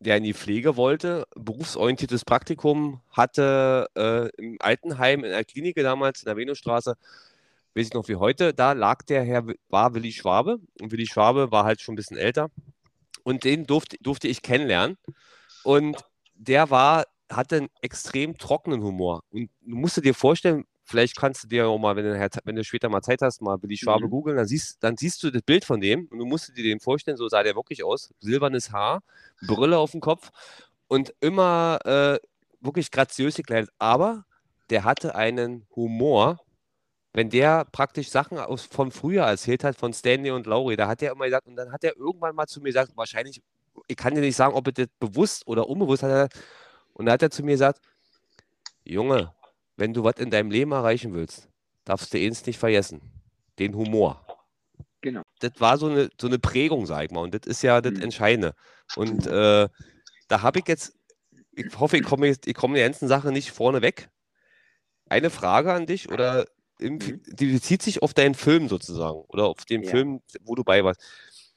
der in die Pflege wollte, berufsorientiertes Praktikum, hatte äh, im Altenheim in der Klinik damals in der Venusstraße, weiß ich noch wie heute, da lag der Herr, war Willi Schwabe. Und Willi Schwabe war halt schon ein bisschen älter. Und den durfte, durfte ich kennenlernen. Und der war, hatte einen extrem trockenen Humor. Und du musst dir vorstellen, Vielleicht kannst du dir auch mal, wenn du, wenn du später mal Zeit hast, mal Willi Schwabe mhm. googeln, dann siehst, dann siehst du das Bild von dem und du musst dir den vorstellen, so sah der wirklich aus. Silbernes Haar, Brille auf dem Kopf und immer äh, wirklich graziös gekleidet. Aber der hatte einen Humor, wenn der praktisch Sachen aus, von früher erzählt hat, von Stanley und Laurie, da hat er immer gesagt, und dann hat er irgendwann mal zu mir gesagt, wahrscheinlich, ich kann dir nicht sagen, ob er das bewusst oder unbewusst hat, und da hat er zu mir gesagt, Junge, wenn du was in deinem Leben erreichen willst, darfst du eins nicht vergessen. Den Humor. Genau. Das war so eine, so eine Prägung, sag ich mal. Und das ist ja das mhm. Entscheidende. Und äh, da habe ich jetzt, ich hoffe, ich komme ich komme der ganzen Sache nicht vorne weg. Eine Frage an dich oder im, mhm. die bezieht sich auf deinen Film sozusagen oder auf den ja. Film, wo du bei warst.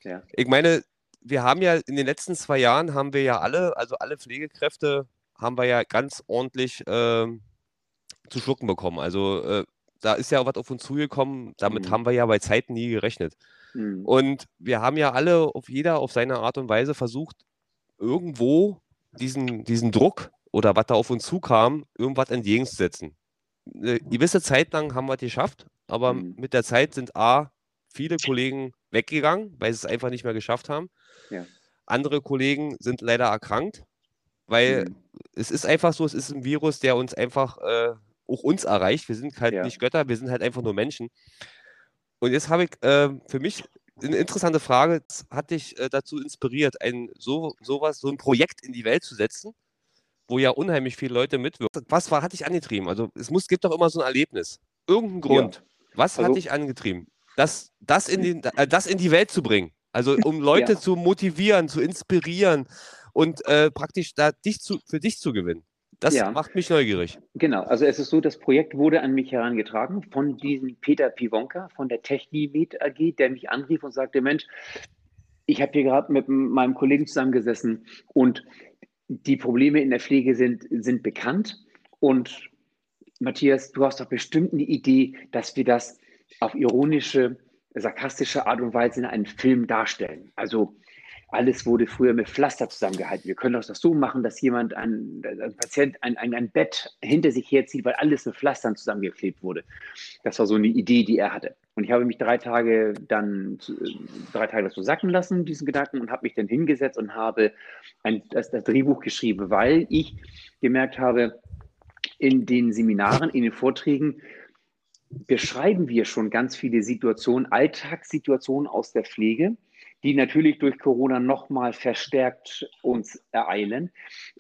Ja. Ich meine, wir haben ja in den letzten zwei Jahren haben wir ja alle, also alle Pflegekräfte haben wir ja ganz ordentlich ähm, zu schlucken bekommen. Also äh, da ist ja auch was auf uns zugekommen, damit mhm. haben wir ja bei Zeiten nie gerechnet. Mhm. Und wir haben ja alle, auf jeder auf seine Art und Weise versucht, irgendwo diesen, diesen Druck oder was da auf uns zukam, irgendwas entgegenzusetzen. Eine gewisse Zeit lang haben wir es geschafft, aber mhm. mit der Zeit sind A, viele Kollegen weggegangen, weil sie es einfach nicht mehr geschafft haben. Ja. Andere Kollegen sind leider erkrankt, weil mhm. es ist einfach so, es ist ein Virus, der uns einfach äh, auch uns erreicht. Wir sind halt ja. nicht Götter, wir sind halt einfach nur Menschen. Und jetzt habe ich äh, für mich eine interessante Frage, das hat dich äh, dazu inspiriert, ein so sowas, so ein Projekt in die Welt zu setzen, wo ja unheimlich viele Leute mitwirken. Was war, hat dich angetrieben? Also es muss, gibt doch immer so ein Erlebnis. Irgendein Grund. Ja. Was also, hat dich angetrieben? Das, das, in den, äh, das in die Welt zu bringen. Also um Leute ja. zu motivieren, zu inspirieren und äh, praktisch da dich zu, für dich zu gewinnen. Das ja. macht mich neugierig. Genau, also es ist so, das Projekt wurde an mich herangetragen von diesem Peter Pivonka von der Technimed AG, der mich anrief und sagte, Mensch, ich habe hier gerade mit meinem Kollegen zusammengesessen und die Probleme in der Pflege sind, sind bekannt. Und Matthias, du hast doch bestimmt eine Idee, dass wir das auf ironische, sarkastische Art und Weise in einem Film darstellen. Also alles wurde früher mit Pflaster zusammengehalten. Wir können das so machen, dass jemand, ein, ein Patient, ein, ein, ein, Bett hinter sich herzieht, weil alles mit Pflastern zusammengeklebt wurde. Das war so eine Idee, die er hatte. Und ich habe mich drei Tage dann, drei Tage dazu sacken lassen, diesen Gedanken, und habe mich dann hingesetzt und habe ein, das, das Drehbuch geschrieben, weil ich gemerkt habe, in den Seminaren, in den Vorträgen, beschreiben wir schon ganz viele Situationen, Alltagssituationen aus der Pflege, die natürlich durch Corona nochmal verstärkt uns ereilen.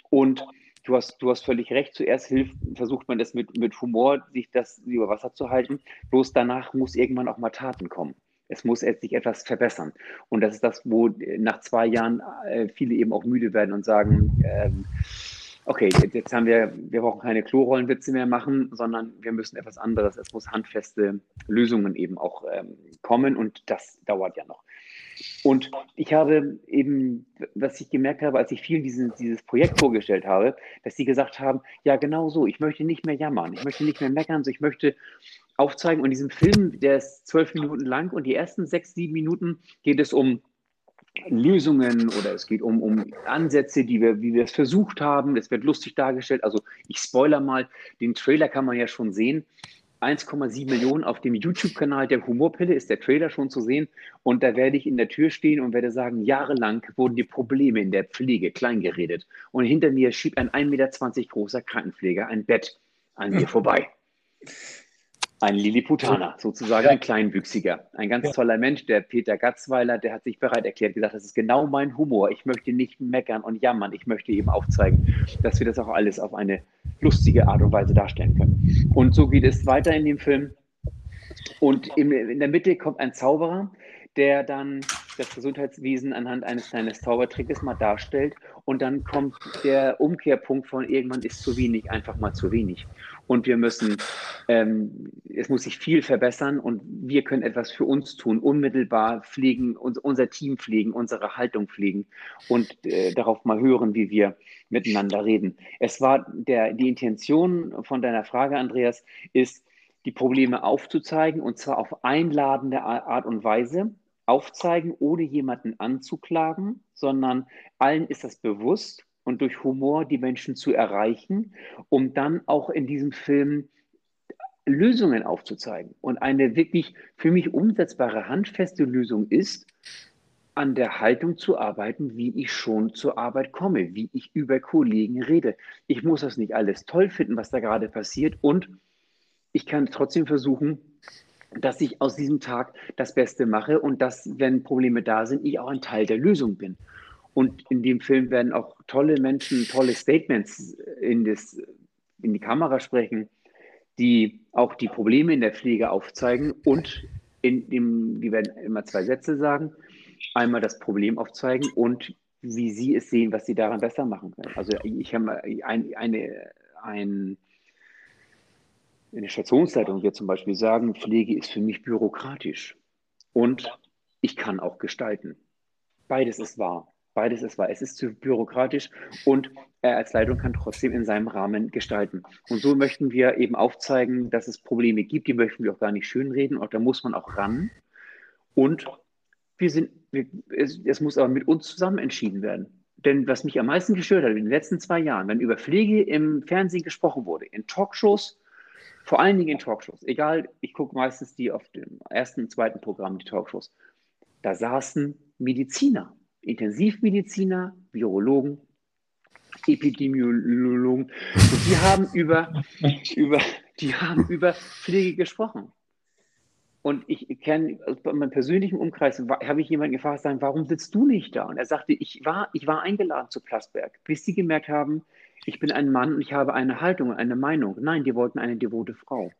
Und du hast, du hast völlig recht. Zuerst hilft, versucht man das mit, mit Humor, sich das über Wasser zu halten. Bloß danach muss irgendwann auch mal Taten kommen. Es muss sich etwas verbessern. Und das ist das, wo nach zwei Jahren äh, viele eben auch müde werden und sagen, ähm, okay, jetzt haben wir, wir brauchen keine Klorollenwitze mehr machen, sondern wir müssen etwas anderes. Es muss handfeste Lösungen eben auch ähm, kommen und das dauert ja noch. Und ich habe eben, was ich gemerkt habe, als ich vielen diesen, dieses Projekt vorgestellt habe, dass sie gesagt haben, ja genau so, ich möchte nicht mehr jammern, ich möchte nicht mehr meckern, ich möchte aufzeigen. Und in diesem Film, der ist zwölf Minuten lang und die ersten sechs, sieben Minuten geht es um Lösungen oder es geht um, um Ansätze, die wir, wie wir es versucht haben. Es wird lustig dargestellt. Also ich spoiler mal, den Trailer kann man ja schon sehen. 1,7 Millionen auf dem YouTube-Kanal der Humorpille ist der Trailer schon zu sehen. Und da werde ich in der Tür stehen und werde sagen, jahrelang wurden die Probleme in der Pflege kleingeredet. Und hinter mir schiebt ein 1,20 Meter großer Krankenpfleger ein Bett an mir vorbei. Ein Lilliputaner, sozusagen ein Kleinwüchsiger. Ein ganz toller Mensch, der Peter Gatzweiler, der hat sich bereit erklärt, gesagt, das ist genau mein Humor. Ich möchte nicht meckern und jammern. Ich möchte eben aufzeigen, dass wir das auch alles auf eine lustige Art und Weise darstellen können. Und so geht es weiter in dem Film. Und in der Mitte kommt ein Zauberer, der dann das Gesundheitswesen anhand eines kleinen Zaubertrickes mal darstellt. Und dann kommt der Umkehrpunkt von irgendwann ist zu wenig, einfach mal zu wenig. Und wir müssen, ähm, es muss sich viel verbessern und wir können etwas für uns tun, unmittelbar pflegen, uns, unser Team pflegen, unsere Haltung pflegen und äh, darauf mal hören, wie wir miteinander reden. Es war der, die Intention von deiner Frage, Andreas, ist, die Probleme aufzuzeigen und zwar auf einladende Art und Weise aufzeigen, ohne jemanden anzuklagen, sondern allen ist das bewusst und durch Humor die Menschen zu erreichen, um dann auch in diesem Film Lösungen aufzuzeigen. Und eine wirklich für mich umsetzbare, handfeste Lösung ist, an der Haltung zu arbeiten, wie ich schon zur Arbeit komme, wie ich über Kollegen rede. Ich muss das nicht alles toll finden, was da gerade passiert. Und ich kann trotzdem versuchen, dass ich aus diesem Tag das Beste mache und dass, wenn Probleme da sind, ich auch ein Teil der Lösung bin. Und in dem Film werden auch tolle Menschen, tolle Statements in, das, in die Kamera sprechen, die auch die Probleme in der Pflege aufzeigen und in dem, die werden immer zwei Sätze sagen. Einmal das Problem aufzeigen und wie sie es sehen, was sie daran besser machen können. Also ich habe ein, eine, ein, eine Stationsleitung wird zum Beispiel sagen, Pflege ist für mich bürokratisch und ich kann auch gestalten. Beides ist wahr. Beides ist wahr. Es ist zu bürokratisch und er als Leitung kann trotzdem in seinem Rahmen gestalten. Und so möchten wir eben aufzeigen, dass es Probleme gibt, die möchten wir auch gar nicht schönreden und da muss man auch ran. Und wir sind, wir, es, es muss aber mit uns zusammen entschieden werden. Denn was mich am meisten gestört hat in den letzten zwei Jahren, wenn über Pflege im Fernsehen gesprochen wurde, in Talkshows, vor allen Dingen in Talkshows, egal, ich gucke meistens die auf dem ersten und zweiten Programm, die Talkshows, da saßen Mediziner Intensivmediziner, Virologen, Epidemiologen. Und die haben über, über, die haben über Pflege gesprochen. Und ich kenne, bei meinem persönlichen Umkreis habe ich jemanden gefragt, warum sitzt du nicht da? Und er sagte, ich war, ich war eingeladen zu Plasberg, bis sie gemerkt haben, ich bin ein Mann und ich habe eine Haltung, eine Meinung. Nein, die wollten eine devote Frau.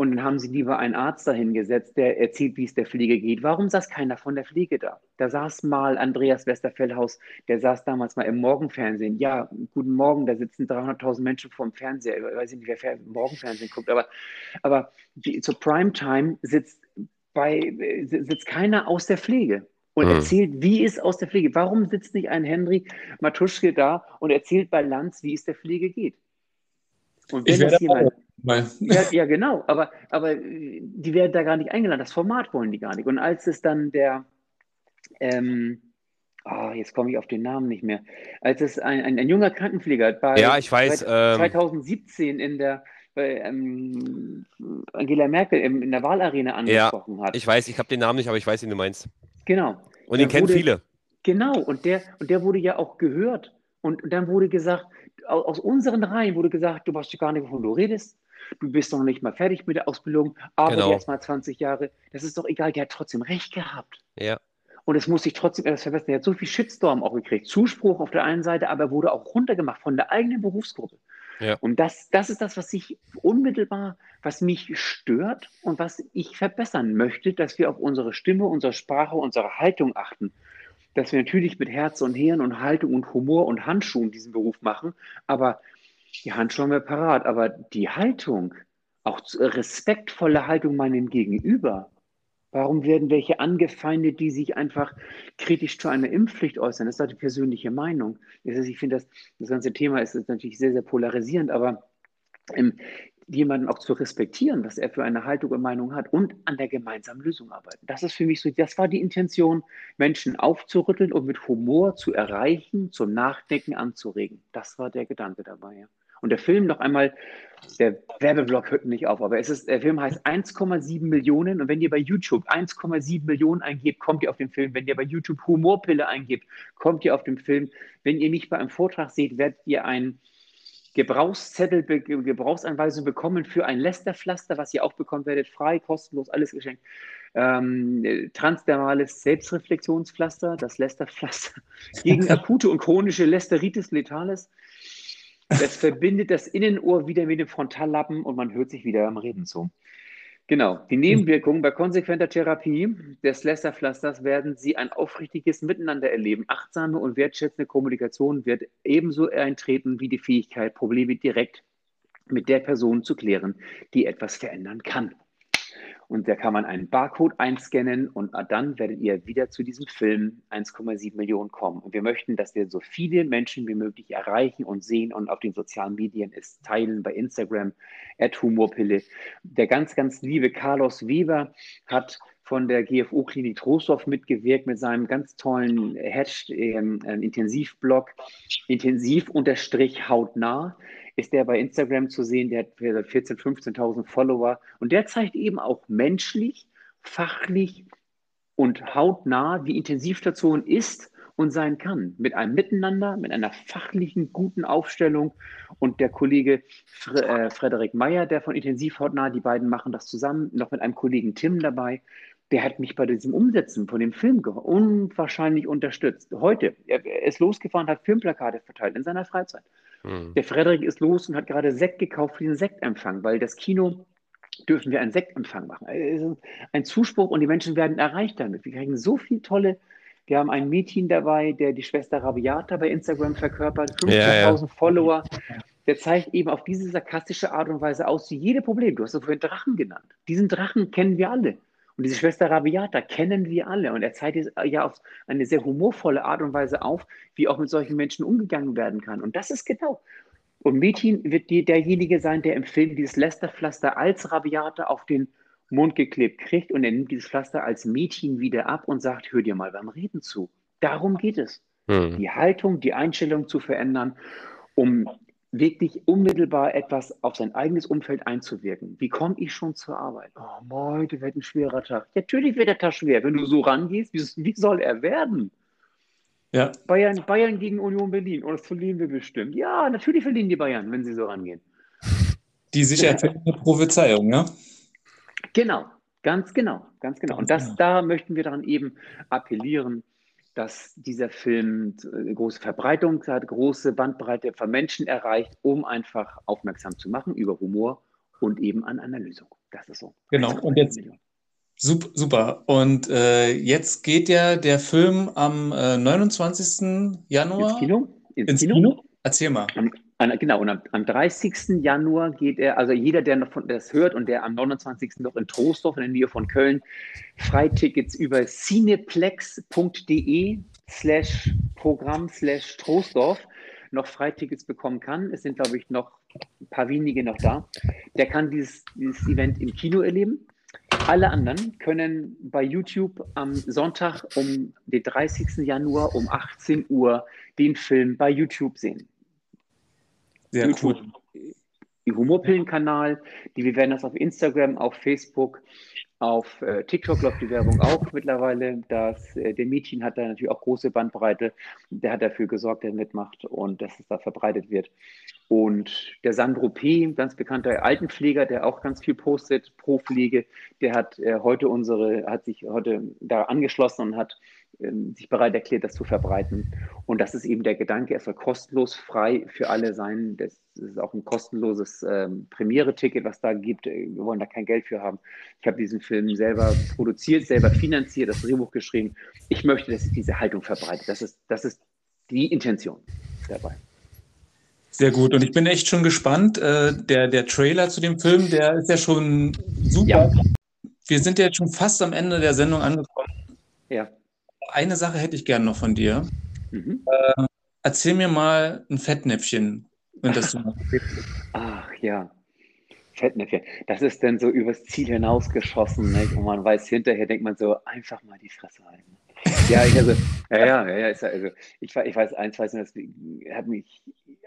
Und dann haben sie lieber einen Arzt dahingesetzt, der erzählt, wie es der Pflege geht. Warum saß keiner von der Pflege da? Da saß mal Andreas Westerfellhaus, der saß damals mal im Morgenfernsehen. Ja, guten Morgen, da sitzen 300.000 Menschen vor dem Fernseher. Ich weiß nicht, wer Morgenfernsehen guckt, aber, aber die, zur Primetime sitzt, bei, sitzt keiner aus der Pflege und mhm. erzählt, wie es aus der Pflege. Warum sitzt nicht ein Henry Matuschke da und erzählt bei Lanz, wie es der Pflege geht? Und wenn das jemand. Ja, ja, genau, aber, aber die werden da gar nicht eingeladen. Das Format wollen die gar nicht. Und als es dann der, ähm, oh, jetzt komme ich auf den Namen nicht mehr, als es ein, ein, ein junger Krankenpfleger bei ja, ich weiß, 2017 ähm, in der bei, ähm, Angela Merkel in, in der Wahlarena angesprochen ja, hat. Ich weiß, ich habe den Namen nicht, aber ich weiß, wen du meinst. Genau. Und den kennen viele. Genau, und der, und der wurde ja auch gehört. Und dann wurde gesagt, aus unseren Reihen wurde gesagt, du weißt gar nicht, wovon du redest du bist noch nicht mal fertig mit der Ausbildung, aber genau. erst mal 20 Jahre. Das ist doch egal, der hat trotzdem recht gehabt. Ja. Und es muss sich trotzdem etwas verbessern. Er hat so viel Shitstorm auch gekriegt. Zuspruch auf der einen Seite, aber er wurde auch runtergemacht von der eigenen Berufsgruppe. Ja. Und das, das ist das, was sich unmittelbar, was mich stört und was ich verbessern möchte, dass wir auf unsere Stimme, unsere Sprache, unsere Haltung achten. Dass wir natürlich mit Herz und Hirn und Haltung und Humor und Handschuhen diesen Beruf machen, aber die Handschuhe haben wir parat, aber die Haltung, auch respektvolle Haltung meinem Gegenüber, Warum werden welche angefeindet, die sich einfach kritisch zu einer Impfpflicht äußern? Das ist halt die persönliche Meinung. Ich finde, das, das ganze Thema ist, ist, natürlich sehr, sehr polarisierend, aber ähm, jemanden auch zu respektieren, was er für eine Haltung und Meinung hat und an der gemeinsamen Lösung arbeiten. Das ist für mich so, das war die Intention, Menschen aufzurütteln und mit Humor zu erreichen, zum Nachdenken anzuregen. Das war der Gedanke dabei. Und der Film noch einmal, der Werbeblock hört nicht auf, aber es ist, der Film heißt 1,7 Millionen und wenn ihr bei YouTube 1,7 Millionen eingebt, kommt ihr auf den Film. Wenn ihr bei YouTube Humorpille eingebt, kommt ihr auf den Film. Wenn ihr mich bei einem Vortrag seht, werdet ihr ein Gebrauchszettel, Gebrauchsanweisung bekommen für ein Lästerpflaster, was ihr auch bekommen werdet, frei, kostenlos, alles geschenkt. Ähm, transdermales Selbstreflexionspflaster, das Lästerpflaster gegen akute und chronische Lästeritis letalis. Das verbindet das Innenohr wieder mit dem Frontallappen und man hört sich wieder am Reden zu. Genau. Die Nebenwirkungen bei konsequenter Therapie des Lästerpflasters werden Sie ein aufrichtiges Miteinander erleben. Achtsame und wertschätzende Kommunikation wird ebenso eintreten wie die Fähigkeit, Probleme direkt mit der Person zu klären, die etwas verändern kann. Und da kann man einen Barcode einscannen und dann werdet ihr wieder zu diesem Film 1,7 Millionen kommen. Und wir möchten, dass wir so viele Menschen wie möglich erreichen und sehen und auf den sozialen Medien es teilen, bei Instagram, at Humorpille. Der ganz, ganz liebe Carlos Weber hat von der GFO-Klinik Trostorf mitgewirkt mit seinem ganz tollen Hashtag, ähm, äh, Intensivblog, intensiv unterstrich hautnah ist der bei Instagram zu sehen, der hat 14.000, 15.000 Follower und der zeigt eben auch menschlich, fachlich und hautnah, wie Intensivstation ist und sein kann. Mit einem Miteinander, mit einer fachlichen, guten Aufstellung. Und der Kollege Fre äh, Frederik Meyer, der von Intensivhautnah, die beiden machen das zusammen, noch mit einem Kollegen Tim dabei. Der hat mich bei diesem Umsetzen von dem Film unwahrscheinlich unterstützt. Heute, er ist losgefahren, hat Filmplakate verteilt in seiner Freizeit. Mhm. Der Frederik ist los und hat gerade Sekt gekauft für den Sektempfang, weil das Kino dürfen wir einen Sektempfang machen. Also ein Zuspruch und die Menschen werden erreicht damit. Wir kriegen so viele tolle. Wir haben ein Mädchen dabei, der die Schwester Rabiata bei Instagram verkörpert, 50.000 ja, ja. Follower. Der zeigt eben auf diese sarkastische Art und Weise aus, wie jede Problem. Du hast es vorhin Drachen genannt. Diesen Drachen kennen wir alle. Und diese Schwester Rabiata kennen wir alle. Und er zeigt es ja auf eine sehr humorvolle Art und Weise auf, wie auch mit solchen Menschen umgegangen werden kann. Und das ist genau. Und Mädchen wird die, derjenige sein, der im Film dieses Lästerpflaster als Rabiata auf den Mund geklebt kriegt und er nimmt dieses Pflaster als Mädchen wieder ab und sagt, hör dir mal beim Reden zu. Darum geht es. Hm. Die Haltung, die Einstellung zu verändern, um wirklich unmittelbar etwas auf sein eigenes Umfeld einzuwirken. Wie komme ich schon zur Arbeit? Oh, heute wird ein schwerer Tag. Natürlich wird der Tag schwer. Wenn du so rangehst, wie, wie soll er werden? Ja. Bayern, Bayern gegen Union Berlin. Und das verlieren wir bestimmt. Ja, natürlich verlieren die Bayern, wenn sie so rangehen. Die sich erfüllende Prophezeiung, ne? Genau, ganz genau, ganz genau. Und das, genau. da möchten wir daran eben appellieren, dass dieser Film eine große Verbreitung hat, große Bandbreite von Menschen erreicht, um einfach aufmerksam zu machen über Humor und eben an einer Lösung. Das ist so. Genau. Und jetzt super. Und äh, jetzt geht ja der Film am äh, 29. Januar ins Kino. Ins, ins Kino? Kino? Erzähl mal. Am, an, genau, und am, am, 30. Januar geht er, also jeder, der noch von das hört und der am 29. noch in Troisdorf in der Nähe von Köln Freitickets über cineplex.de slash Programm slash Troisdorf noch Freitickets bekommen kann. Es sind, glaube ich, noch ein paar wenige noch da. Der kann dieses, dieses Event im Kino erleben. Alle anderen können bei YouTube am Sonntag um den 30. Januar um 18 Uhr den Film bei YouTube sehen. Sehr YouTube, cool. Humorpillen-Kanal. wir werden das auf Instagram, auf Facebook, auf äh, TikTok läuft die Werbung auch mittlerweile. Das, äh, der Mädchen hat da natürlich auch große Bandbreite. Der hat dafür gesorgt, der mitmacht und dass es da verbreitet wird. Und der Sandro P., ganz bekannter Altenpfleger, der auch ganz viel postet pro Pflege, der hat äh, heute unsere, hat sich heute da angeschlossen und hat sich bereit erklärt, das zu verbreiten. Und das ist eben der Gedanke, es soll kostenlos frei für alle sein. Das ist auch ein kostenloses ähm, Premiere-Ticket, was da gibt. Wir wollen da kein Geld für haben. Ich habe diesen Film selber produziert, selber finanziert, das Drehbuch geschrieben. Ich möchte, dass sich diese Haltung verbreitet. Das ist, das ist die Intention dabei. Sehr gut. Und ich bin echt schon gespannt. Äh, der, der Trailer zu dem Film, der ist ja schon super. Ja. Wir sind ja jetzt schon fast am Ende der Sendung angekommen. Ja. Eine Sache hätte ich gerne noch von dir. Mhm. Äh, erzähl mir mal ein Fettnäpfchen, wenn das du Ach ja. Fettnäpfchen. Das ist dann so übers Ziel hinausgeschossen. Nicht? Und man weiß hinterher, denkt man so, einfach mal die Fresse halten. Ja, ich, also, ja, ja, ja, ist, also, ich, ich weiß, eins weiß nicht, das hat mich,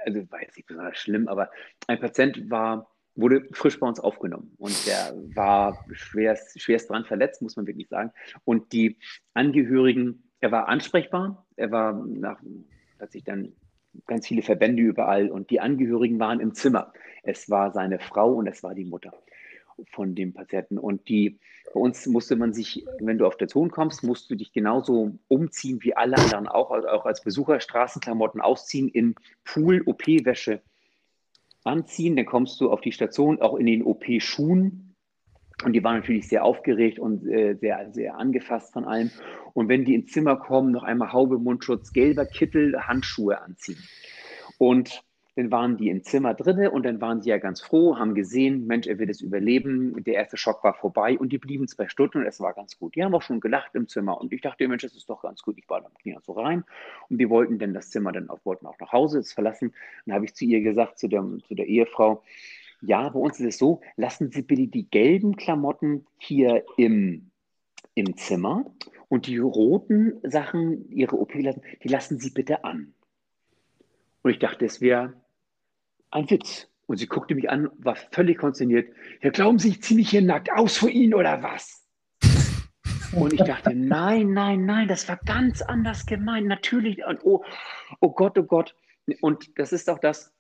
also war jetzt nicht besonders schlimm, aber ein Patient war, wurde frisch bei uns aufgenommen und der war schwerst, schwerst dran verletzt, muss man wirklich sagen. Und die Angehörigen, er war ansprechbar, er war nach, hat sich dann ganz viele Verbände überall und die Angehörigen waren im Zimmer. Es war seine Frau und es war die Mutter von dem Patienten. Und die, bei uns musste man sich, wenn du auf der Zone kommst, musst du dich genauso umziehen wie alle anderen auch, auch als Besucher Straßenklamotten ausziehen, in Pool, OP-Wäsche anziehen. Dann kommst du auf die Station auch in den OP-Schuhen. Und die waren natürlich sehr aufgeregt und äh, sehr, sehr angefasst von allem. Und wenn die ins Zimmer kommen, noch einmal Haube, Mundschutz, gelber Kittel, Handschuhe anziehen. Und dann waren die im Zimmer drinne und dann waren sie ja ganz froh, haben gesehen, Mensch, er wird es überleben. Der erste Schock war vorbei und die blieben zwei Stunden und es war ganz gut. Die haben auch schon gelacht im Zimmer und ich dachte, Mensch, das ist doch ganz gut. Ich war dann Knie so rein und die wollten dann das Zimmer dann auch, wollten auch nach Hause verlassen. Dann habe ich zu ihr gesagt, zu der, zu der Ehefrau, ja, bei uns ist es so, lassen Sie bitte die gelben Klamotten hier im, im Zimmer und die roten Sachen, Ihre OP lassen, die lassen Sie bitte an. Und ich dachte, es wäre ein Witz. Und sie guckte mich an, war völlig konsterniert. Ja, glauben Sie, ich ziehe mich hier nackt aus vor Ihnen oder was? Und ich dachte, nein, nein, nein, das war ganz anders gemeint. Natürlich. Und oh, oh Gott, oh Gott. Und das ist auch das,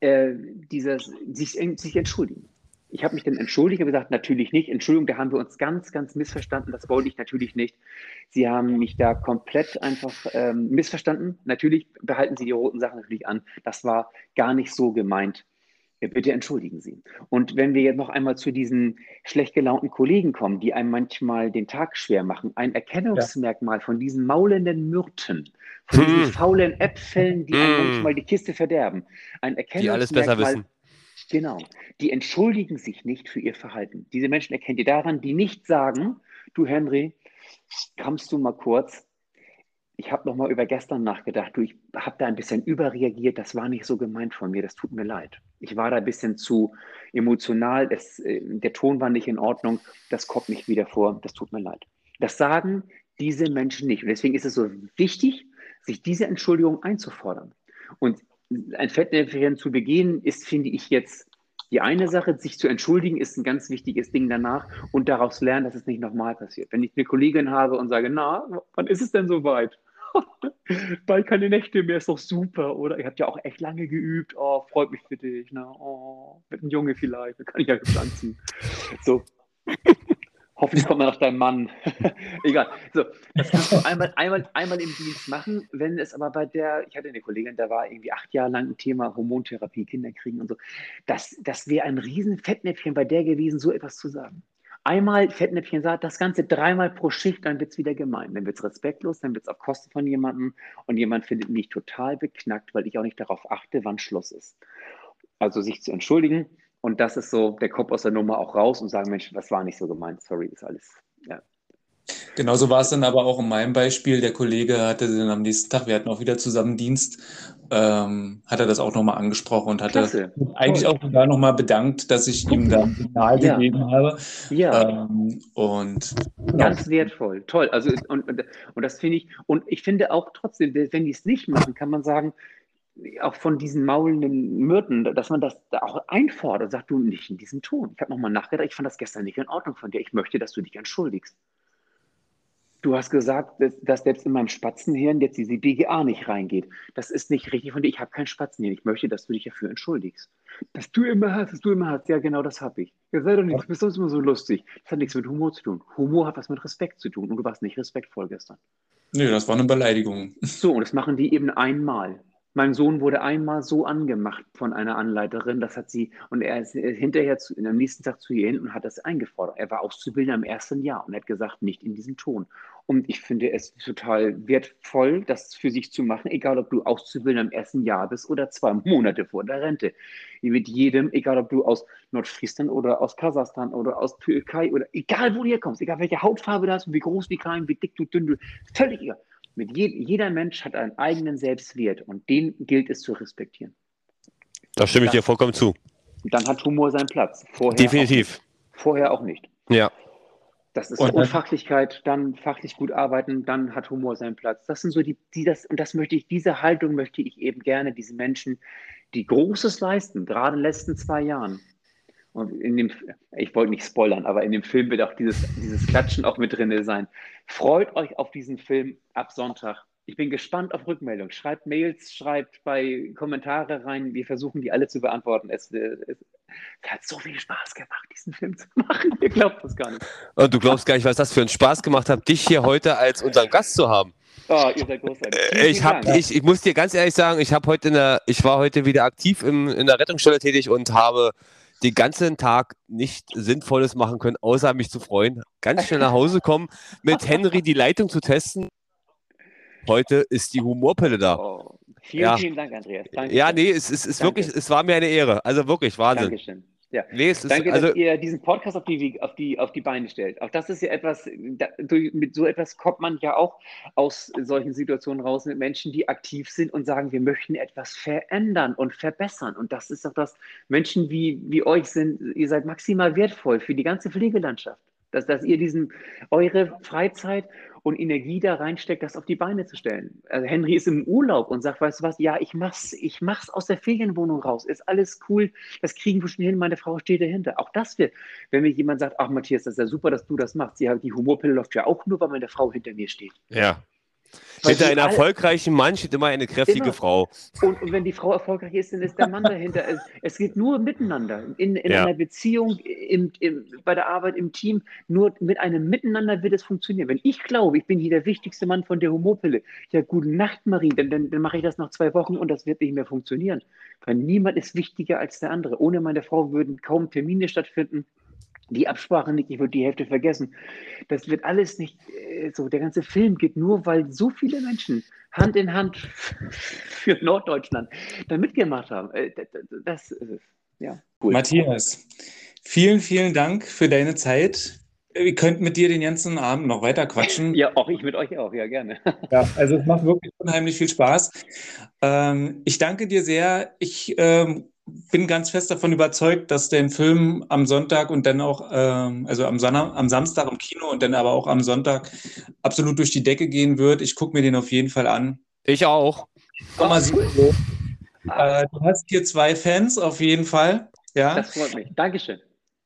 äh, dieses, sich, sich entschuldigen. Ich habe mich dann entschuldigt und gesagt, natürlich nicht. Entschuldigung, da haben wir uns ganz, ganz missverstanden. Das wollte ich natürlich nicht. Sie haben mich da komplett einfach ähm, missverstanden. Natürlich behalten Sie die roten Sachen natürlich an. Das war gar nicht so gemeint. Bitte entschuldigen Sie. Und wenn wir jetzt noch einmal zu diesen schlecht gelaunten Kollegen kommen, die einem manchmal den Tag schwer machen, ein Erkennungsmerkmal ja. von diesen maulenden Myrten, von hm. diesen faulen Äpfeln, die hm. einem manchmal die Kiste verderben, ein Erkennungsmerkmal. Die alles besser wissen. Genau. Die entschuldigen sich nicht für ihr Verhalten. Diese Menschen erkennt ihr daran, die nicht sagen, du Henry, kommst du mal kurz, ich habe noch mal über gestern nachgedacht. Du, ich habe da ein bisschen überreagiert. Das war nicht so gemeint von mir. Das tut mir leid. Ich war da ein bisschen zu emotional. Es, äh, der Ton war nicht in Ordnung. Das kommt nicht wieder vor. Das tut mir leid. Das sagen diese Menschen nicht. Und deswegen ist es so wichtig, sich diese Entschuldigung einzufordern. Und ein Fettnäpfchen zu begehen, ist, finde ich, jetzt die eine Sache, sich zu entschuldigen, ist ein ganz wichtiges Ding danach und daraus lernen, dass es nicht nochmal passiert. Wenn ich eine Kollegin habe und sage, na, wann ist es denn soweit? Bald keine Nächte mehr, ist doch super. Oder ihr habt ja auch echt lange geübt. Oh, freut mich für dich. Ne? Oh, mit einem Junge vielleicht. Da kann ich ja anziehen. So. Hoffentlich kommt man nach deinem Mann. Egal. So, das kannst du einmal, einmal, einmal im Dienst machen. Wenn es aber bei der, ich hatte eine Kollegin, da war irgendwie acht Jahre lang ein Thema Hormontherapie, Kinder kriegen und so. Das, das wäre ein riesen Fettnäpfchen bei der gewesen, so etwas zu sagen einmal Fettnäpfchen sagt, das Ganze dreimal pro Schicht, dann wird es wieder gemein. Dann wird es respektlos, dann wird es auf Kosten von jemandem und jemand findet mich total beknackt, weil ich auch nicht darauf achte, wann Schluss ist. Also sich zu entschuldigen und das ist so der Kopf aus der Nummer auch raus und sagen, Mensch, das war nicht so gemeint, sorry, ist alles, ja, Genauso war es dann aber auch in meinem Beispiel. Der Kollege hatte dann am nächsten Tag, wir hatten auch wieder zusammen Dienst, ähm, hat er das auch nochmal angesprochen und hatte Klasse. eigentlich Toll. auch sogar nochmal bedankt, dass ich ihm da ein Signal ja. gegeben habe. Ja. Ähm, und ganz ja. wertvoll. Toll. Also und, und, und das finde ich, und ich finde auch trotzdem, wenn die es nicht machen, kann man sagen, auch von diesen maulenden Myrten, dass man das da auch einfordert, sagt du nicht in diesem Ton. Ich habe nochmal nachgedacht, ich fand das gestern nicht in Ordnung von dir. Ich möchte, dass du dich entschuldigst. Du hast gesagt, dass, selbst in meinem Spatzenhirn jetzt diese BGA nicht reingeht. Das ist nicht richtig von dir. Ich habe kein Spatzenhirn. Ich möchte, dass du dich dafür entschuldigst. Dass du immer hast, dass du immer hast. Ja, genau das habe ich. Ja, sei doch nicht, du bist sonst immer so lustig. Das hat nichts mit Humor zu tun. Humor hat was mit Respekt zu tun. Und du warst nicht respektvoll gestern. Nee, das war eine Beleidigung. So, und das machen die eben einmal. Mein Sohn wurde einmal so angemacht von einer Anleiterin, das hat sie, und er ist hinterher zu, am nächsten Tag zu ihr hin und hat das eingefordert. Er war Auszubildender im ersten Jahr und hat gesagt, nicht in diesem Ton. Und ich finde es total wertvoll, das für sich zu machen, egal ob du Auszubildender im ersten Jahr bist oder zwei Monate vor der Rente. Mit jedem, egal ob du aus Nordfriesland oder aus Kasachstan oder aus Türkei oder egal wo du herkommst, egal welche Hautfarbe du hast, wie groß, wie klein, wie dick du dünn du, völlig egal. Mit je, jeder Mensch hat einen eigenen Selbstwert und den gilt es zu respektieren. Da stimme ich dir vollkommen zu. dann hat Humor seinen Platz. Vorher Definitiv. Auch, vorher auch nicht. Ja. Das ist und Unfachlichkeit, dann fachlich gut arbeiten, dann hat Humor seinen Platz. Das sind so die, die das, und das möchte ich, diese Haltung möchte ich eben gerne, diese Menschen, die Großes leisten, gerade in den letzten zwei Jahren. Und in dem, ich wollte nicht spoilern, aber in dem Film wird auch dieses, dieses Klatschen auch mit drin sein. Freut euch auf diesen Film ab Sonntag. Ich bin gespannt auf Rückmeldung. Schreibt Mails, schreibt bei Kommentare rein. Wir versuchen die alle zu beantworten. Es, es, es, hat so viel Spaß gemacht, diesen Film zu machen. Ihr glaubt das gar nicht. Und du glaubst gar nicht, was das für einen Spaß gemacht hat, dich hier heute als unseren Gast zu haben. Oh, ihr seid großartig. Vielen, ich, hab, ich, ich muss dir ganz ehrlich sagen, ich heute in der, ich war heute wieder aktiv im, in der Rettungsstelle tätig und habe den ganzen Tag nicht Sinnvolles machen können, außer mich zu freuen. Ganz schnell nach Hause kommen, mit Henry die Leitung zu testen. Heute ist die Humorpille da. Oh, vielen, ja. vielen Dank, Andreas. Danke. Ja, nee, es, es ist wirklich, es war mir eine Ehre. Also wirklich, Wahnsinn. Dankeschön. Ja. Nee, es Danke, ist, also, dass ihr diesen Podcast auf die, auf, die, auf die Beine stellt. Auch das ist ja etwas, da, mit so etwas kommt man ja auch aus solchen Situationen raus mit Menschen, die aktiv sind und sagen, wir möchten etwas verändern und verbessern. Und das ist doch das, Menschen wie, wie euch sind, ihr seid maximal wertvoll für die ganze Pflegelandschaft. Dass, dass ihr diesen, eure Freizeit und Energie da reinsteckt, das auf die Beine zu stellen. Also Henry ist im Urlaub und sagt, weißt du was, ja, ich mach's, ich mach's aus der Ferienwohnung raus. Ist alles cool, das kriegen wir schon hin, meine Frau steht dahinter. Auch das wird, wenn mir jemand sagt, ach Matthias, das ist ja super, dass du das machst. Ja, die Humorpille läuft ja auch nur, weil meine Frau hinter mir steht. Ja. Hinter einem erfolgreichen Mann steht immer eine kräftige immer. Frau. Und, und, wenn die Frau erfolgreich ist, dann ist der Mann dahinter. Es, geht nur miteinander. In, in ja. einer Beziehung, im, im, bei der Arbeit, im Team. Nur mit einem Miteinander wird es funktionieren. Wenn ich glaube, ich bin hier der wichtigste Mann von der Humorpille, ja, gute Nacht, Marie, dann, dann, dann mache ich das nach zwei Wochen und das wird nicht mehr funktionieren. Weil niemand ist wichtiger als der andere. Ohne meine Frau würden kaum Termine stattfinden die Absprache nicht, ich würde die Hälfte vergessen. Das wird alles nicht äh, so. Der ganze Film geht nur, weil so viele Menschen Hand in Hand für Norddeutschland da mitgemacht haben. Äh, das, ist es. Ja, cool. Matthias, vielen, vielen Dank für deine Zeit. Wir könnten mit dir den ganzen Abend noch weiter quatschen. Ja, auch ich mit euch auch, ja, gerne. Ja, also es macht wirklich unheimlich viel Spaß. Ähm, ich danke dir sehr. Ich ähm, bin ganz fest davon überzeugt, dass der Film am Sonntag und dann auch, ähm, also am, Sonntag, am Samstag im Kino und dann aber auch am Sonntag absolut durch die Decke gehen wird. Ich gucke mir den auf jeden Fall an. Ich auch. Komm mal, cool. äh, du hast hier zwei Fans auf jeden Fall. Ja. Das freut mich. Dankeschön.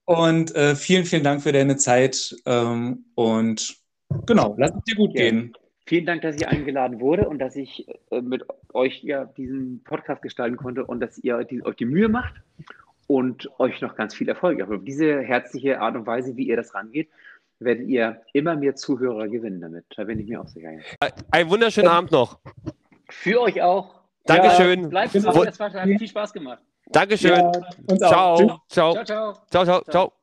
Und äh, vielen, vielen Dank für deine Zeit. Ähm, und genau, lass es dir gut ja. gehen. Vielen Dank, dass ich eingeladen wurde und dass ich äh, mit euch ja diesen Podcast gestalten konnte und dass ihr die, euch die Mühe macht und euch noch ganz viel Erfolg. Aber auf diese herzliche Art und Weise, wie ihr das rangeht, werdet ihr immer mehr Zuhörer gewinnen damit. Da bin ich mir auch sicher. Ein wunderschönen ja. Abend noch. Für euch auch. Dankeschön. Ja, bleibt gesund, es hat viel Spaß gemacht. Dankeschön. Ja, ciao. Ciao. Ciao, ciao. Ciao, ciao. ciao.